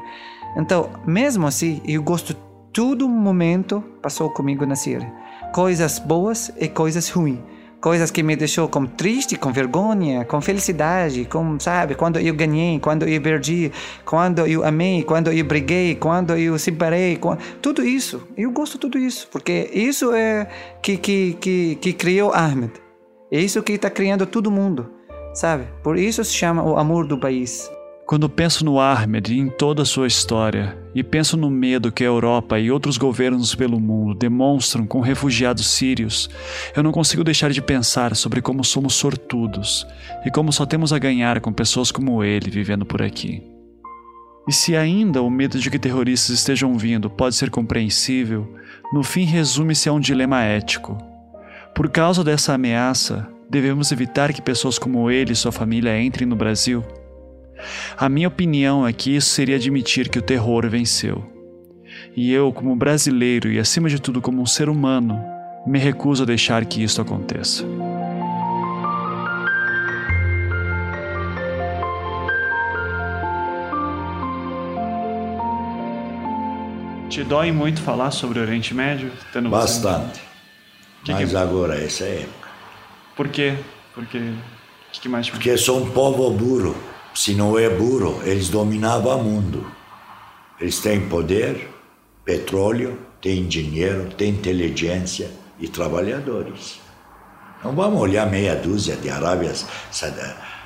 Então, mesmo assim, eu gosto todo momento passou comigo na Síria, coisas boas e coisas ruins coisas que me deixou com triste, com vergonha, com felicidade, com, sabe, quando eu ganhei, quando eu perdi, quando eu amei, quando eu briguei, quando eu separei, quando... tudo isso. Eu gosto de tudo isso, porque isso é que, que, que, que criou Ahmed. É isso que está criando todo mundo, sabe? Por isso se chama o amor do país. Quando penso no Ahmed e em toda a sua história, e penso no medo que a Europa e outros governos pelo mundo demonstram com refugiados sírios, eu não consigo deixar de pensar sobre como somos sortudos e como só temos a ganhar com pessoas como ele vivendo por aqui. E se ainda o medo de que terroristas estejam vindo pode ser compreensível, no fim resume-se a um dilema ético. Por causa dessa ameaça, devemos evitar que pessoas como ele e sua família entrem no Brasil? A minha opinião é que isso seria admitir que o terror venceu. E eu, como brasileiro e acima de tudo como um ser humano, me recuso a deixar que isso aconteça. Te dói muito falar sobre o Oriente Médio? Tendo Bastante. Que Mas que... agora, essa é época. Por quê? Porque. Que, que mais? Porque sou um povo burro se não é burro, eles dominavam o mundo. Eles têm poder, petróleo, têm dinheiro, têm inteligência e trabalhadores. Não vamos olhar meia dúzia de Arábias,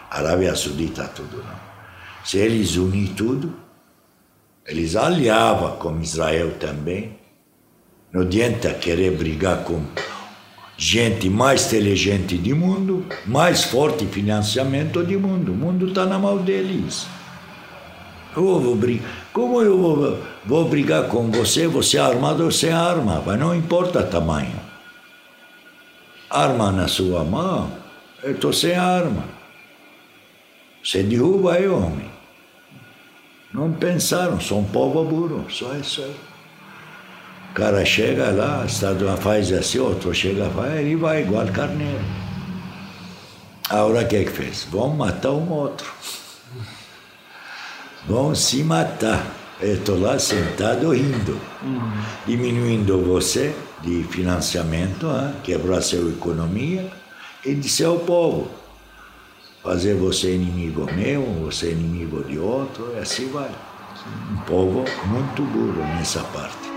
Arábia Saudita, tudo não. Se eles unir tudo, eles aliavam com Israel também. Não adianta querer brigar com gente mais inteligente do mundo, mais forte financiamento do mundo. O mundo está na mão deles. Eu vou brigar. Como eu vou, vou brigar com você? Você é armado ou sem arma? Mas não importa tamanho. Arma na sua mão, eu estou sem arma. Você derruba eu, homem. Não pensaram, são um povo burro, só isso aí. O cara chega lá, faz assim, outro chega, faz, ele vai igual carneiro. A hora que é que fez? Vão matar um outro. Vão se matar. Eu estou lá sentado rindo, diminuindo você de financiamento, hein? quebrar sua economia e de seu povo. Fazer você inimigo meu, você inimigo de outro, e assim vai. Um povo muito burro nessa parte.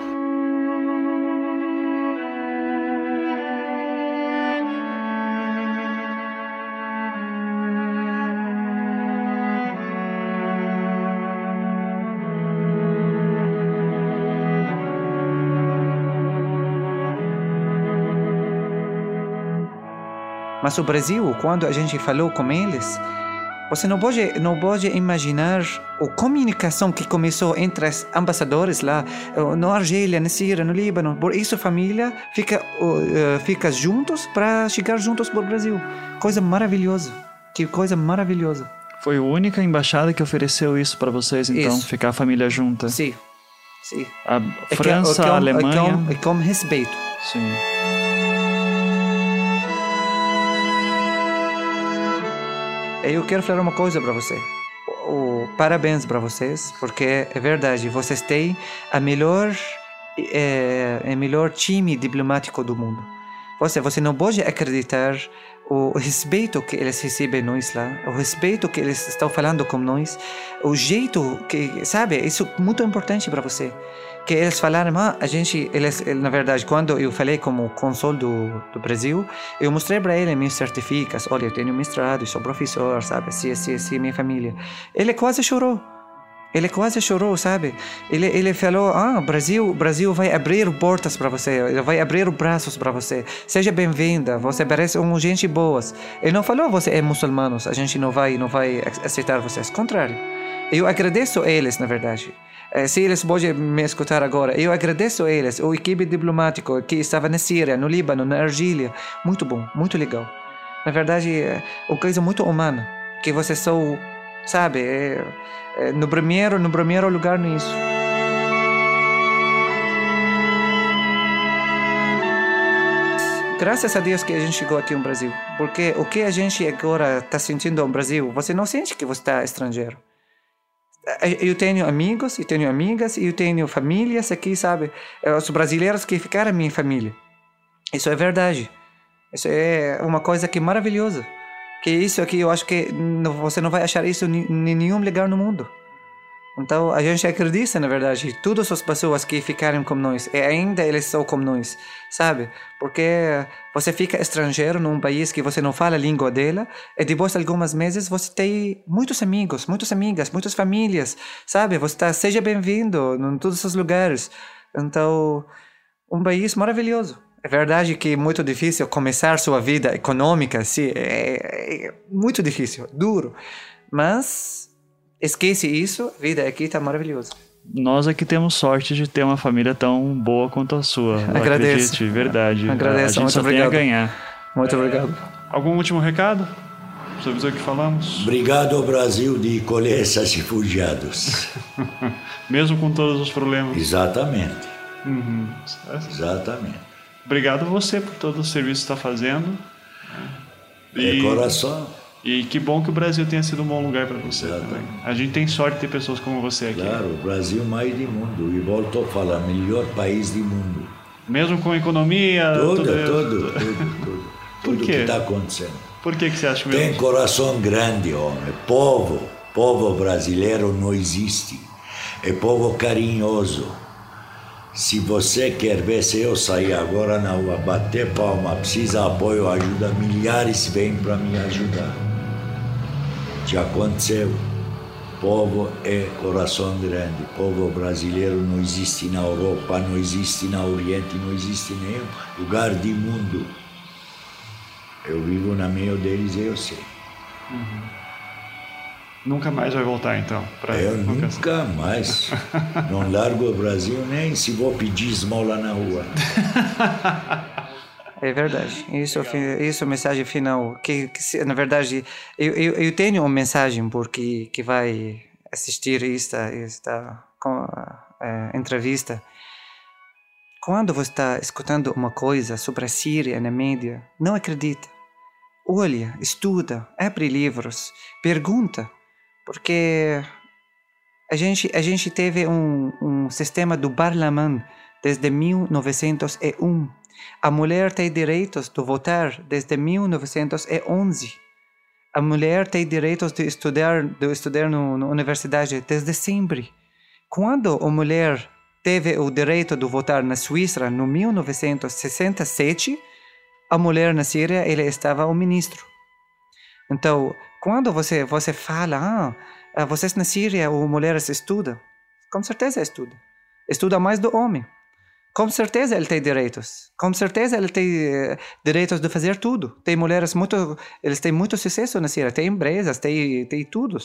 Mas o Brasil, quando a gente falou com eles, você não pode, não pode imaginar a comunicação que começou entre os embaixadores lá, eh, na Argélia, na Síria, no Líbano. Por isso a família fica, uh, fica juntos para chegar juntos para o Brasil. Coisa maravilhosa. Que coisa maravilhosa. Foi a única embaixada que ofereceu isso para vocês, então, isso. ficar a família junta. Sim. Sim. A França, é que, a Alemanha. É com, é com respeito. Sim. Eu quero falar uma coisa para você. O, parabéns para vocês, porque é verdade, vocês têm a melhor, é melhor time diplomático do mundo. Você, você não pode acreditar o respeito que eles recebem nós lá, o respeito que eles estão falando com nós, o jeito que, sabe, isso é muito importante para você. Que eles falaram, ah, a gente, eles, na verdade, quando eu falei como consul do, do Brasil, eu mostrei para ele meus certificados, olha, eu tenho mestrado, sou professor, sabe, assim, assim, assim, minha família. Ele quase chorou. Ele quase chorou, sabe? Ele, ele falou: Ah, Brasil, Brasil vai abrir portas para você, vai abrir braços para você. Seja bem-vinda, você parece um gente boas. Ele não falou: Você é muçulmano, a gente não vai, não vai aceitar vocês. Contrário. Eu agradeço eles, na verdade. Se eles podem me escutar agora, eu agradeço eles, o equipe diplomático que estava na Síria, no Líbano, na Argélia. Muito bom, muito legal. Na verdade, é uma coisa muito humana, que vocês são, sabe, é, no primeiro, no primeiro lugar nisso. Graças a Deus que a gente chegou aqui no Brasil, porque o que a gente agora está sentindo no Brasil, você não sente que você está estrangeiro. Eu tenho amigos, eu tenho amigas, eu tenho famílias aqui, sabe? Os brasileiros que ficaram minha família. Isso é verdade. Isso é uma coisa que é maravilhosa. Que isso aqui, eu acho que você não vai achar isso em nenhum lugar no mundo. Então a gente acredita, na verdade, todas as pessoas que ficaram com nós, e ainda eles são como nós, sabe? Porque você fica estrangeiro num país que você não fala a língua dela, e depois de alguns meses você tem muitos amigos, muitas amigas, muitas famílias, sabe? Você tá, seja bem-vindo em todos os lugares. Então, um país maravilhoso. É verdade que é muito difícil começar sua vida econômica, sim, é, é muito difícil, duro, mas Esquece isso, a vida aqui tá maravilhosa. Nós aqui temos sorte de ter uma família tão boa quanto a sua. Agradeço. Acredite, verdade. Agradeço, a gente muito só obrigado. tem a ganhar. Muito obrigado. Algum último recado? Sobre o que falamos? Obrigado ao Brasil de colher esses refugiados. Mesmo com todos os problemas. Exatamente. Uhum. Exatamente. Obrigado a você por todo o serviço que está fazendo. É coração. E que bom que o Brasil tenha sido um bom lugar para você também. A gente tem sorte de ter pessoas como você aqui. Claro, o Brasil mais do mundo. E volto a falar, melhor país do mundo. Mesmo com economia... Tudo, tudo, tudo, tudo. tudo. Por tudo que está acontecendo. Por que, que você acha Tem mesmo? coração grande, homem. Povo, povo brasileiro não existe. É povo carinhoso. Se você quer ver se eu sair agora na rua, bater palma, precisa apoio, ajuda, milhares vêm para me ajudar. Já aconteceu. Povo é coração grande. Povo brasileiro não existe na Europa, não existe na Oriente, não existe em nenhum lugar do mundo. Eu vivo na meio deles e eu sei. Nunca mais vai voltar, então? Pra Eu nunca mais. Não largo o Brasil nem se vou pedir esmola na rua. É verdade. Isso, é isso é a mensagem final. Que, que se- na verdade, eu, eu, eu tenho uma mensagem porque que vai assistir esta esta com- eh, entrevista. Quando você está escutando uma coisa sobre a Síria na mídia, não acredita. Olha, estuda, abre livros, pergunta, porque a gente a gente teve um, um sistema do parlamento desde 1901. A mulher tem direitos de votar desde 1911. A mulher tem direitos de estudar, de estudar no, na universidade desde sempre. Quando a mulher teve o direito de votar na Suíça no 1967, a mulher na Síria ele estava o ministro. Então, quando você você fala, ah, ah, vocês na Síria, as mulheres estudam, com certeza estuda. Estuda mais do homem. Com certeza ele tem direitos. Com certeza ele tem eh, direitos de fazer tudo. Tem mulheres muito, eles têm muito sucesso na Síria. Tem empresas, tem tem tudo.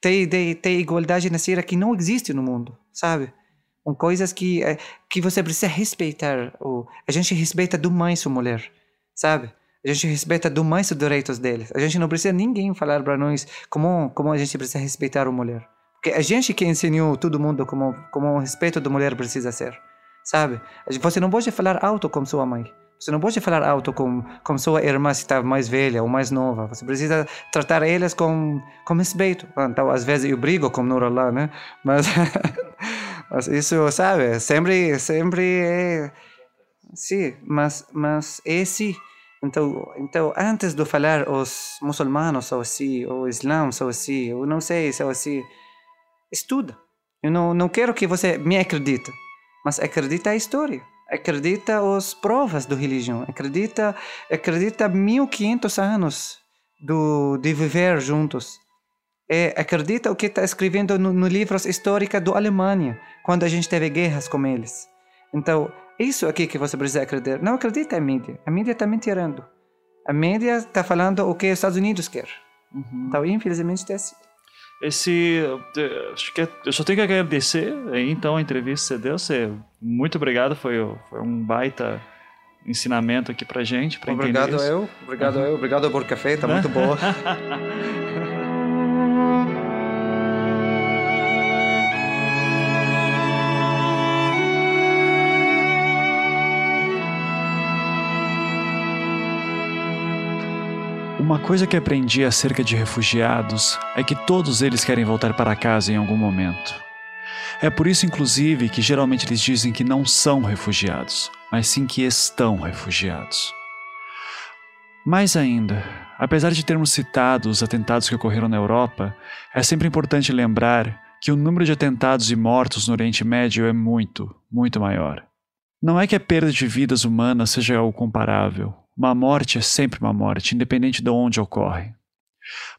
Tem, tem tem igualdade na Síria que não existe no mundo, sabe? Com coisas que eh, que você precisa respeitar. O, a gente respeita demais a mulher, sabe? A gente respeita demais os direitos deles. A gente não precisa ninguém falar para nós como como a gente precisa respeitar a mulher. Porque a gente que ensinou todo mundo como como o respeito da mulher precisa ser sabe? Você não pode falar alto como sua mãe. Você não pode falar alto com, com sua irmã se está mais velha ou mais nova. Você precisa tratar elas com, com respeito. Então, às vezes eu brigo com Nurallah, né? Mas, mas isso, sabe? Sempre, sempre é... Sim, mas, mas é. Então, então, antes de falar os muçulmanos são assim, o Islã são assim, eu não sei, são assim, estuda. Eu não, não quero que você me acredite, mas acredita a história acredita as provas da religião, acredita acredita 1500 anos do, de viver juntos. É, acredita o que está escrevendo no, no livros históricos da Alemanha, quando a gente teve guerras com eles. Então, isso aqui que você precisa acreditar. Não acredita em mídia. A mídia está mentirando. A mídia está falando o que os Estados Unidos quer. Uhum. Então, infelizmente, é assim. Esse. Acho que é, eu só tenho que agradecer então, a entrevista que você deu. Você, muito obrigado, foi, foi um baita ensinamento aqui pra gente. Pra obrigado eu, obrigado uhum. eu, obrigado por café, tá muito boa. Uma coisa que aprendi acerca de refugiados é que todos eles querem voltar para casa em algum momento. É por isso, inclusive, que geralmente eles dizem que não são refugiados, mas sim que estão refugiados. Mais ainda, apesar de termos citado os atentados que ocorreram na Europa, é sempre importante lembrar que o número de atentados e mortos no Oriente Médio é muito, muito maior. Não é que a perda de vidas humanas seja algo comparável, uma morte é sempre uma morte, independente de onde ocorre.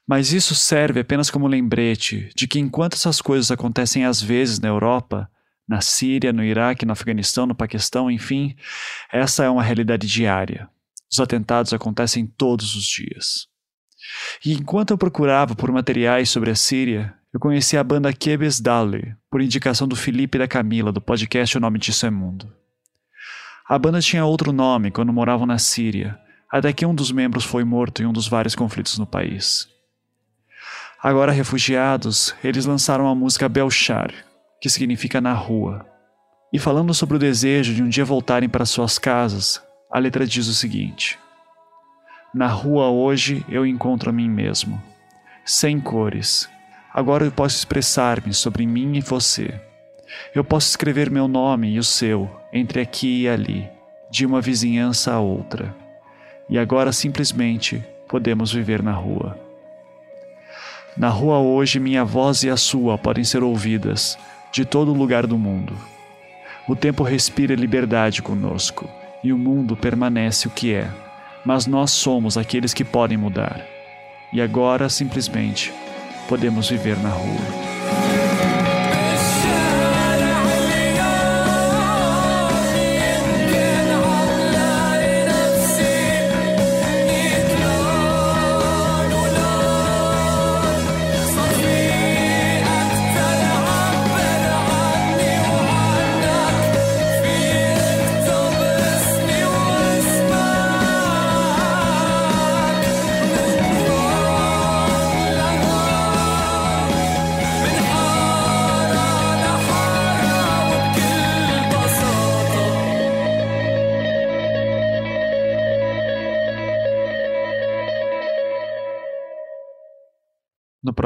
Mas isso serve apenas como lembrete de que enquanto essas coisas acontecem às vezes na Europa, na Síria, no Iraque, no Afeganistão, no Paquistão, enfim, essa é uma realidade diária. Os atentados acontecem todos os dias. E enquanto eu procurava por materiais sobre a Síria, eu conheci a banda Kebes Dali, por indicação do Felipe e da Camila, do podcast O Nome Disso é Mundo. A banda tinha outro nome quando moravam na Síria, até que um dos membros foi morto em um dos vários conflitos no país. Agora refugiados, eles lançaram a música Belchar, que significa na rua. E falando sobre o desejo de um dia voltarem para suas casas, a letra diz o seguinte: Na rua hoje eu encontro a mim mesmo, sem cores. Agora eu posso expressar-me sobre mim e você. Eu posso escrever meu nome e o seu entre aqui e ali, de uma vizinhança a outra. E agora simplesmente podemos viver na rua. Na rua hoje, minha voz e a sua podem ser ouvidas de todo lugar do mundo. O tempo respira liberdade conosco e o mundo permanece o que é, mas nós somos aqueles que podem mudar. E agora, simplesmente, podemos viver na rua.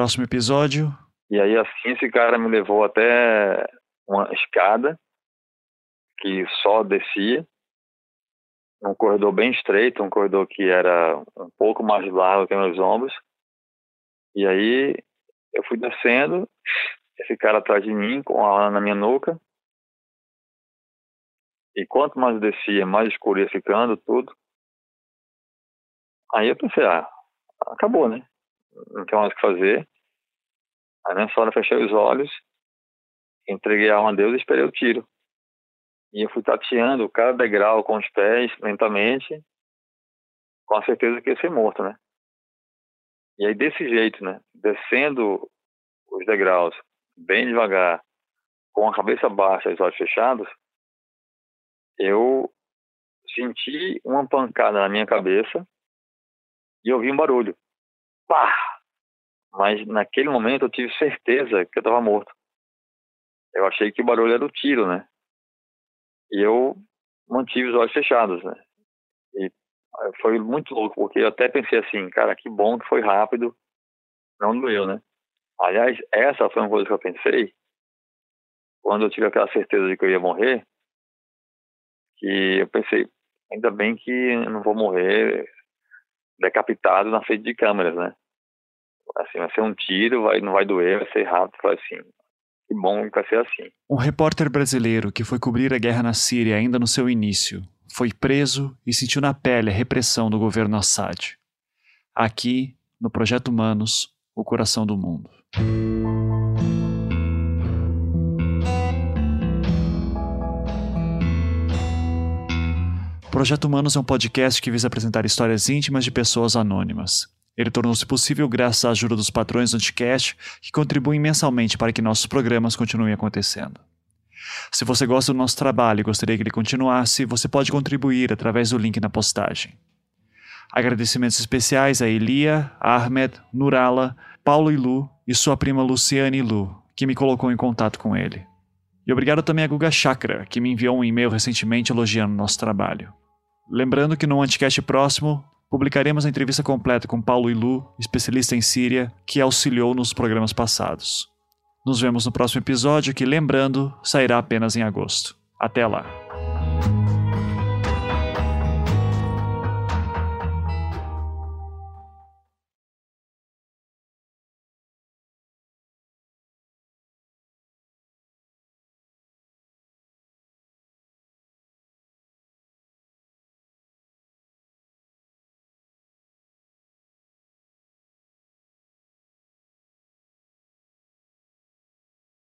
Próximo episódio. E aí assim esse cara me levou até uma escada que só descia, um corredor bem estreito, um corredor que era um pouco mais largo que meus ombros. E aí eu fui descendo, esse cara atrás de mim com a arma na minha nuca. E quanto mais descia, mais escuro ia ficando tudo. Aí eu pensei, ah, acabou, né? Não tem mais o que fazer. Aí nessa hora fechei os olhos, entreguei a alma a Deus e esperei o tiro. E eu fui tateando cada degrau com os pés, lentamente, com a certeza que ia ser morto, né? E aí desse jeito, né? Descendo os degraus bem devagar, com a cabeça baixa e os olhos fechados, eu senti uma pancada na minha cabeça e ouvi um barulho. Pá! Mas naquele momento eu tive certeza que eu estava morto. Eu achei que o barulho era o tiro, né? E eu mantive os olhos fechados, né? E eh, foi muito louco, porque eu até pensei assim, cara, que bom que foi rápido, não doeu, né? Aliás, essa foi uma coisa que eu pensei quando eu tive aquela certeza de que eu ia morrer, que eu pensei, ainda bem que eu não vou morrer decapitado na frente de câmeras, né? Assim, vai ser um tiro, vai, não vai doer, vai ser rápido, vai assim, que bom que vai ser assim. Um repórter brasileiro que foi cobrir a guerra na Síria ainda no seu início, foi preso e sentiu na pele a repressão do governo Assad. Aqui, no Projeto Humanos, o coração do mundo. Projeto Humanos é um podcast que visa apresentar histórias íntimas de pessoas anônimas. Ele tornou-se possível graças à ajuda dos patrões do Anticast, que contribuem mensalmente para que nossos programas continuem acontecendo. Se você gosta do nosso trabalho e gostaria que ele continuasse, você pode contribuir através do link na postagem. Agradecimentos especiais a Elia, Ahmed, Nurala, Paulo e Lu e sua prima Luciane Lu, que me colocou em contato com ele. E obrigado também a Guga Chakra, que me enviou um e-mail recentemente elogiando nosso trabalho. Lembrando que no Anticast próximo publicaremos a entrevista completa com Paulo Ilu, especialista em Síria, que auxiliou nos programas passados. Nos vemos no próximo episódio, que, lembrando, sairá apenas em agosto. Até lá!